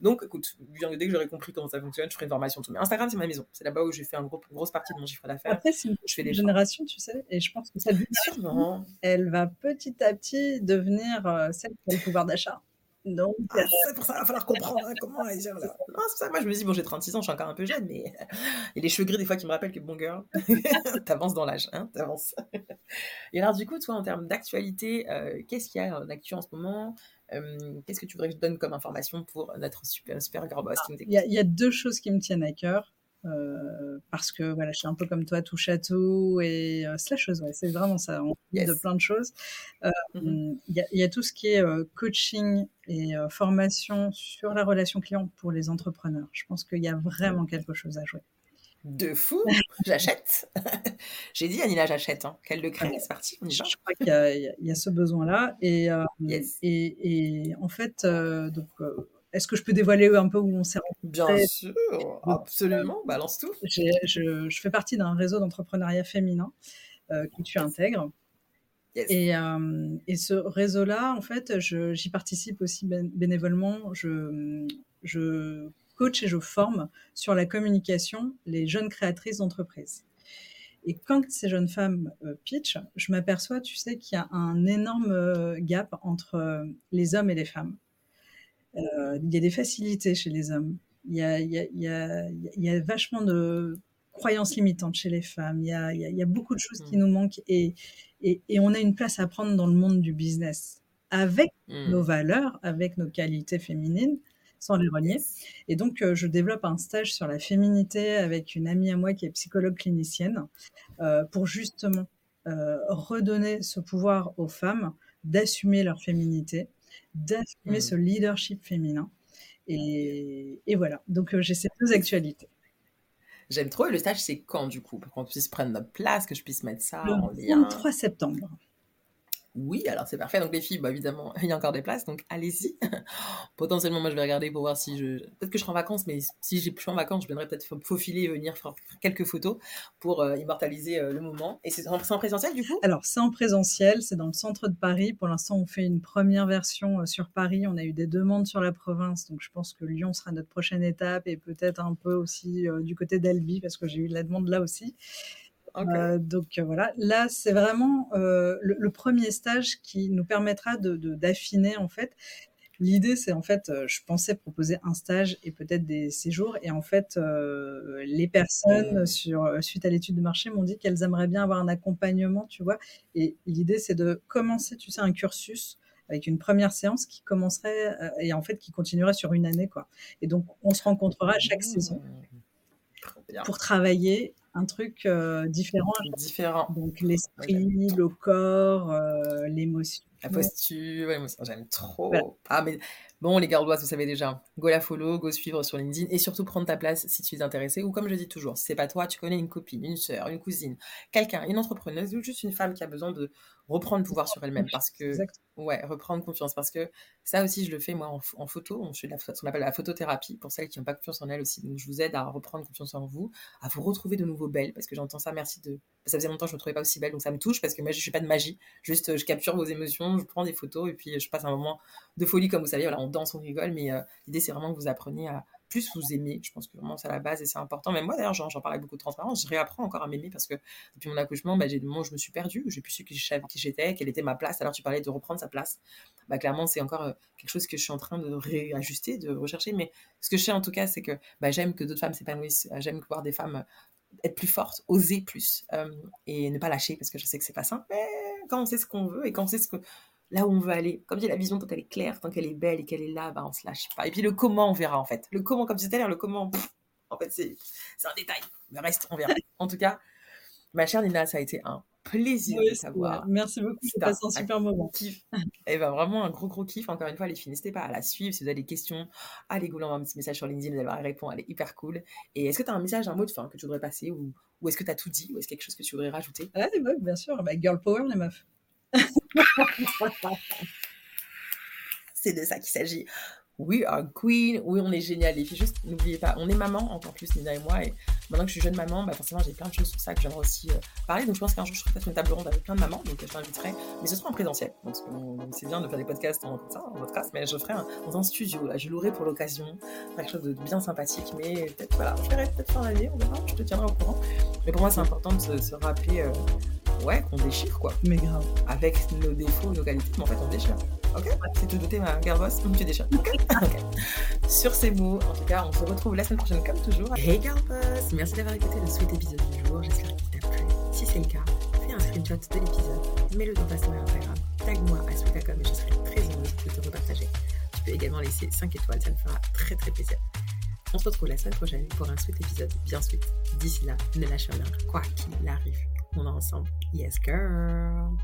Donc, écoute, dès que j'aurai compris comment ça fonctionne, je ferai une formation. Tout. Mais Instagram, c'est ma maison. C'est là-bas où j'ai fait une grosse partie de mon chiffre d'affaires. Après, c'est une je fais des génération, tu sais, et je pense que cette génération, elle va petit à petit devenir euh, celle qui a le pouvoir d'achat. Donc, ah, c'est pour ça qu'il va falloir comprendre hein, comment agir là. Non, c'est ça. Moi, je me dis, bon, j'ai 36 ans, je suis encore un peu jeune, mais il y a les cheveux gris des fois qui me rappellent que, bon, girl, t'avances dans l'âge, hein, t'avances. Et alors, du coup, toi, en termes d'actualité, euh, qu'est-ce qu'il y a en actu en ce moment? Euh, Qu'est-ce que tu voudrais que je donne comme information pour notre super, super girl boss Il y, y, a deux choses qui me tiennent à cœur. Euh, parce que voilà, je suis un peu comme toi, à tout et euh, slasheuse, ouais, c'est vraiment ça. On yes. de plein de choses. Euh, mm-hmm. Il y, y, a tout ce qui est euh, coaching et euh, formation sur la relation client pour les entrepreneurs. Je pense qu'il y a vraiment quelque chose à jouer. De fou, j'achète. J'ai dit Anila, j'achète. Hein. Qu'elle le crée, c'est parti. On y Je crois qu'il y, y, a ce besoin-là. Et, yes. et, et, en fait, donc est-ce que je peux dévoiler un peu où on s'est rencontrés? Bien sûr, absolument, balance tout. Je, fais partie d'un réseau d'entrepreneuriat féminin euh, que tu intègres. Et, euh, et, ce réseau-là, en fait, j'y participe aussi bénévolement. Je, je, coach et je forme sur la communication les jeunes créatrices d'entreprise. Et quand ces jeunes femmes euh, pitch, je m'aperçois, tu sais, qu'il y a un énorme euh, gap entre les hommes et les femmes. Euh, il y a des facilités chez les hommes. Il y a, il y a, il y a, il y a vachement de croyances limitantes chez les femmes. Il y a, il y a beaucoup de choses qui mmh. nous manquent et, et, et, on a une place à prendre dans le monde du business avec mmh. nos valeurs, avec nos qualités féminines, sans les renier. Et donc, euh, je développe un stage sur la féminité avec une amie à moi qui est psychologue clinicienne euh, pour justement redonner ce pouvoir aux femmes d'assumer leur féminité, d'assumer mmh. ce leadership féminin. Et, et voilà, donc euh, j'ai ces deux actualités. J'aime trop. Et le stage, c'est quand du coup Pour qu'on puisse prendre notre place, que je puisse mettre ça le en lien. 3 septembre. Oui, alors c'est parfait. Donc les filles, bah, évidemment, il y a encore des places, donc allez-y. Potentiellement, moi, je vais regarder pour voir si je... Peut-être que je serai en vacances, mais si je suis en vacances, je viendrai peut-être faufiler et venir faire quelques photos pour euh, immortaliser euh, le moment. Et c'est en, présentiel, du coup? Alors, c'est en présentiel, c'est dans le centre de Paris. Pour l'instant, on fait une première version euh, sur Paris. On a eu des demandes sur la province, donc je pense que Lyon sera notre prochaine étape et peut-être un peu aussi du côté d'Albi, parce que j'ai eu la demande là aussi. Euh, donc euh, voilà, là c'est vraiment euh, le, premier stage qui nous permettra de, d'affiner en fait. L'idée c'est en fait, je pensais proposer un stage et peut-être des séjours et en fait les personnes mmh. sur, suite à l'étude de marché m'ont dit qu'elles aimeraient bien avoir un accompagnement, tu vois. Et l'idée c'est de commencer, tu sais, un cursus avec une première séance qui commencerait et en fait qui continuerait sur une année quoi. Et donc on se rencontrera chaque saison mmh. pour travailler un truc euh, différent. Différent. Donc l'esprit, le corps, euh, l'émotion. La posture, j'aime trop. Ah, mais bon, les gardois, vous savez déjà. Go la follow, go suivre sur LinkedIn et surtout prendre ta place si tu es intéressé. Ou comme je dis toujours, si c'est pas toi, tu connais une copine, une soeur, une cousine, quelqu'un, une entrepreneuse ou juste une femme qui a besoin de reprendre le pouvoir sur elle-même. Parce que, ouais, reprendre confiance. Parce que ça aussi, je le fais moi en, photo. On fait ce qu'on appelle la photothérapie pour celles qui n'ont pas confiance en elles aussi. Donc, je vous aide à reprendre confiance en vous, à vous retrouver de nouveau belle. Parce que j'entends ça, merci de. Ça faisait longtemps que je ne me trouvais pas aussi belle, donc ça me touche parce que moi, je suis pas de magie. Juste, je capture vos émotions je prends des photos et puis je passe un moment de folie, comme vous savez. Voilà, on danse, on rigole, mais euh, l'idée, c'est vraiment que vous appreniez à plus vous aimer. Je pense que vraiment, c'est la base et c'est important. Même moi, d'ailleurs, j'en parle avec beaucoup de transparence. Je réapprends encore à m'aimer parce que depuis mon accouchement, bah, j'ai des je me suis perdue, j'ai plus su qui j'étais, quelle était ma place. Alors, tu parlais de reprendre sa place. Bah, clairement, c'est encore euh, quelque chose que je suis en train de réajuster, de rechercher. Mais ce que je sais en tout cas, c'est que bah, j'aime que d'autres femmes s'épanouissent. J'aime voir des femmes être plus fortes, oser plus et ne pas lâcher parce que je sais que c'est pas simple. Mais quand on sait ce qu'on veut et quand on sait ce que là où on veut aller. Comme dit la vision, quand elle est claire, tant qu'elle est belle et qu'elle est là, bah, on se lâche pas. Et puis le comment, on verra en fait. Le comment, comme c'était à le comment, en fait, c'est un détail. Le reste, on verra. En tout cas, ma chère Nina, ça a été un plaisir de savoir. Merci beaucoup, c'est passé un super moment. Kiff. Et ben vraiment un gros gros kiff. Encore une fois, les filles, n'hésitez pas à la suivre. Si vous avez des questions, allez vous un petit message sur LinkedIn, vous allez répondre, elle est hyper cool. Et est-ce que tu as un message, un mot de fin que tu voudrais passer ou, ou est-ce que tu as tout dit ou est-ce quelque chose que tu voudrais rajouter? Ah, bien sûr. Bah, girl power, les meufs. c'est de ça qu'il s'agit. We are queen, oui, on est génial. Et puis juste, n'oubliez pas, on est maman, encore plus Nina et moi. Et maintenant que je suis jeune maman, bah forcément, j'ai plein de choses sur ça que j'aimerais aussi euh, parler. Donc je pense qu'un jour, je ferai peut-être une table ronde avec plein de mamans. Donc je t'inviterai, mais ce sera en présentiel. Donc c'est bien de faire des podcasts en, ça, en podcast, mais je ferai un, dans un studio. Je louerai pour l'occasion, quelque chose de bien sympathique. Mais peut-être, voilà, je ferai peut-être fin d'année, on verra, je te tiendrai au courant. Mais pour moi, c'est important de se, rappeler. Euh, ouais, qu'on déchire quoi. Mais grave. Avec nos défauts, nos qualités, mais en fait on déchire. Ok? C'est tout douter ma garbosse, tu déchires. Ok? Sur ces mots, en tout cas, on se retrouve la semaine prochaine comme toujours. Hey garbosse Merci d'avoir écouté le sweet épisode du jour, j'espère qu'il t'a plu. Si c'est le cas, fais un screenshot de l'épisode, mets-le dans ta story Instagram, tag-moi à sweetacom et je serai très heureuse de te repartager. Tu peux également laisser 5 étoiles, ça me fera très très plaisir. On se retrouve la semaine prochaine pour un sweet épisode bien sweet. D'ici là, ne lâche rien, quoi qu'il arrive on ensemble. Yes, girl.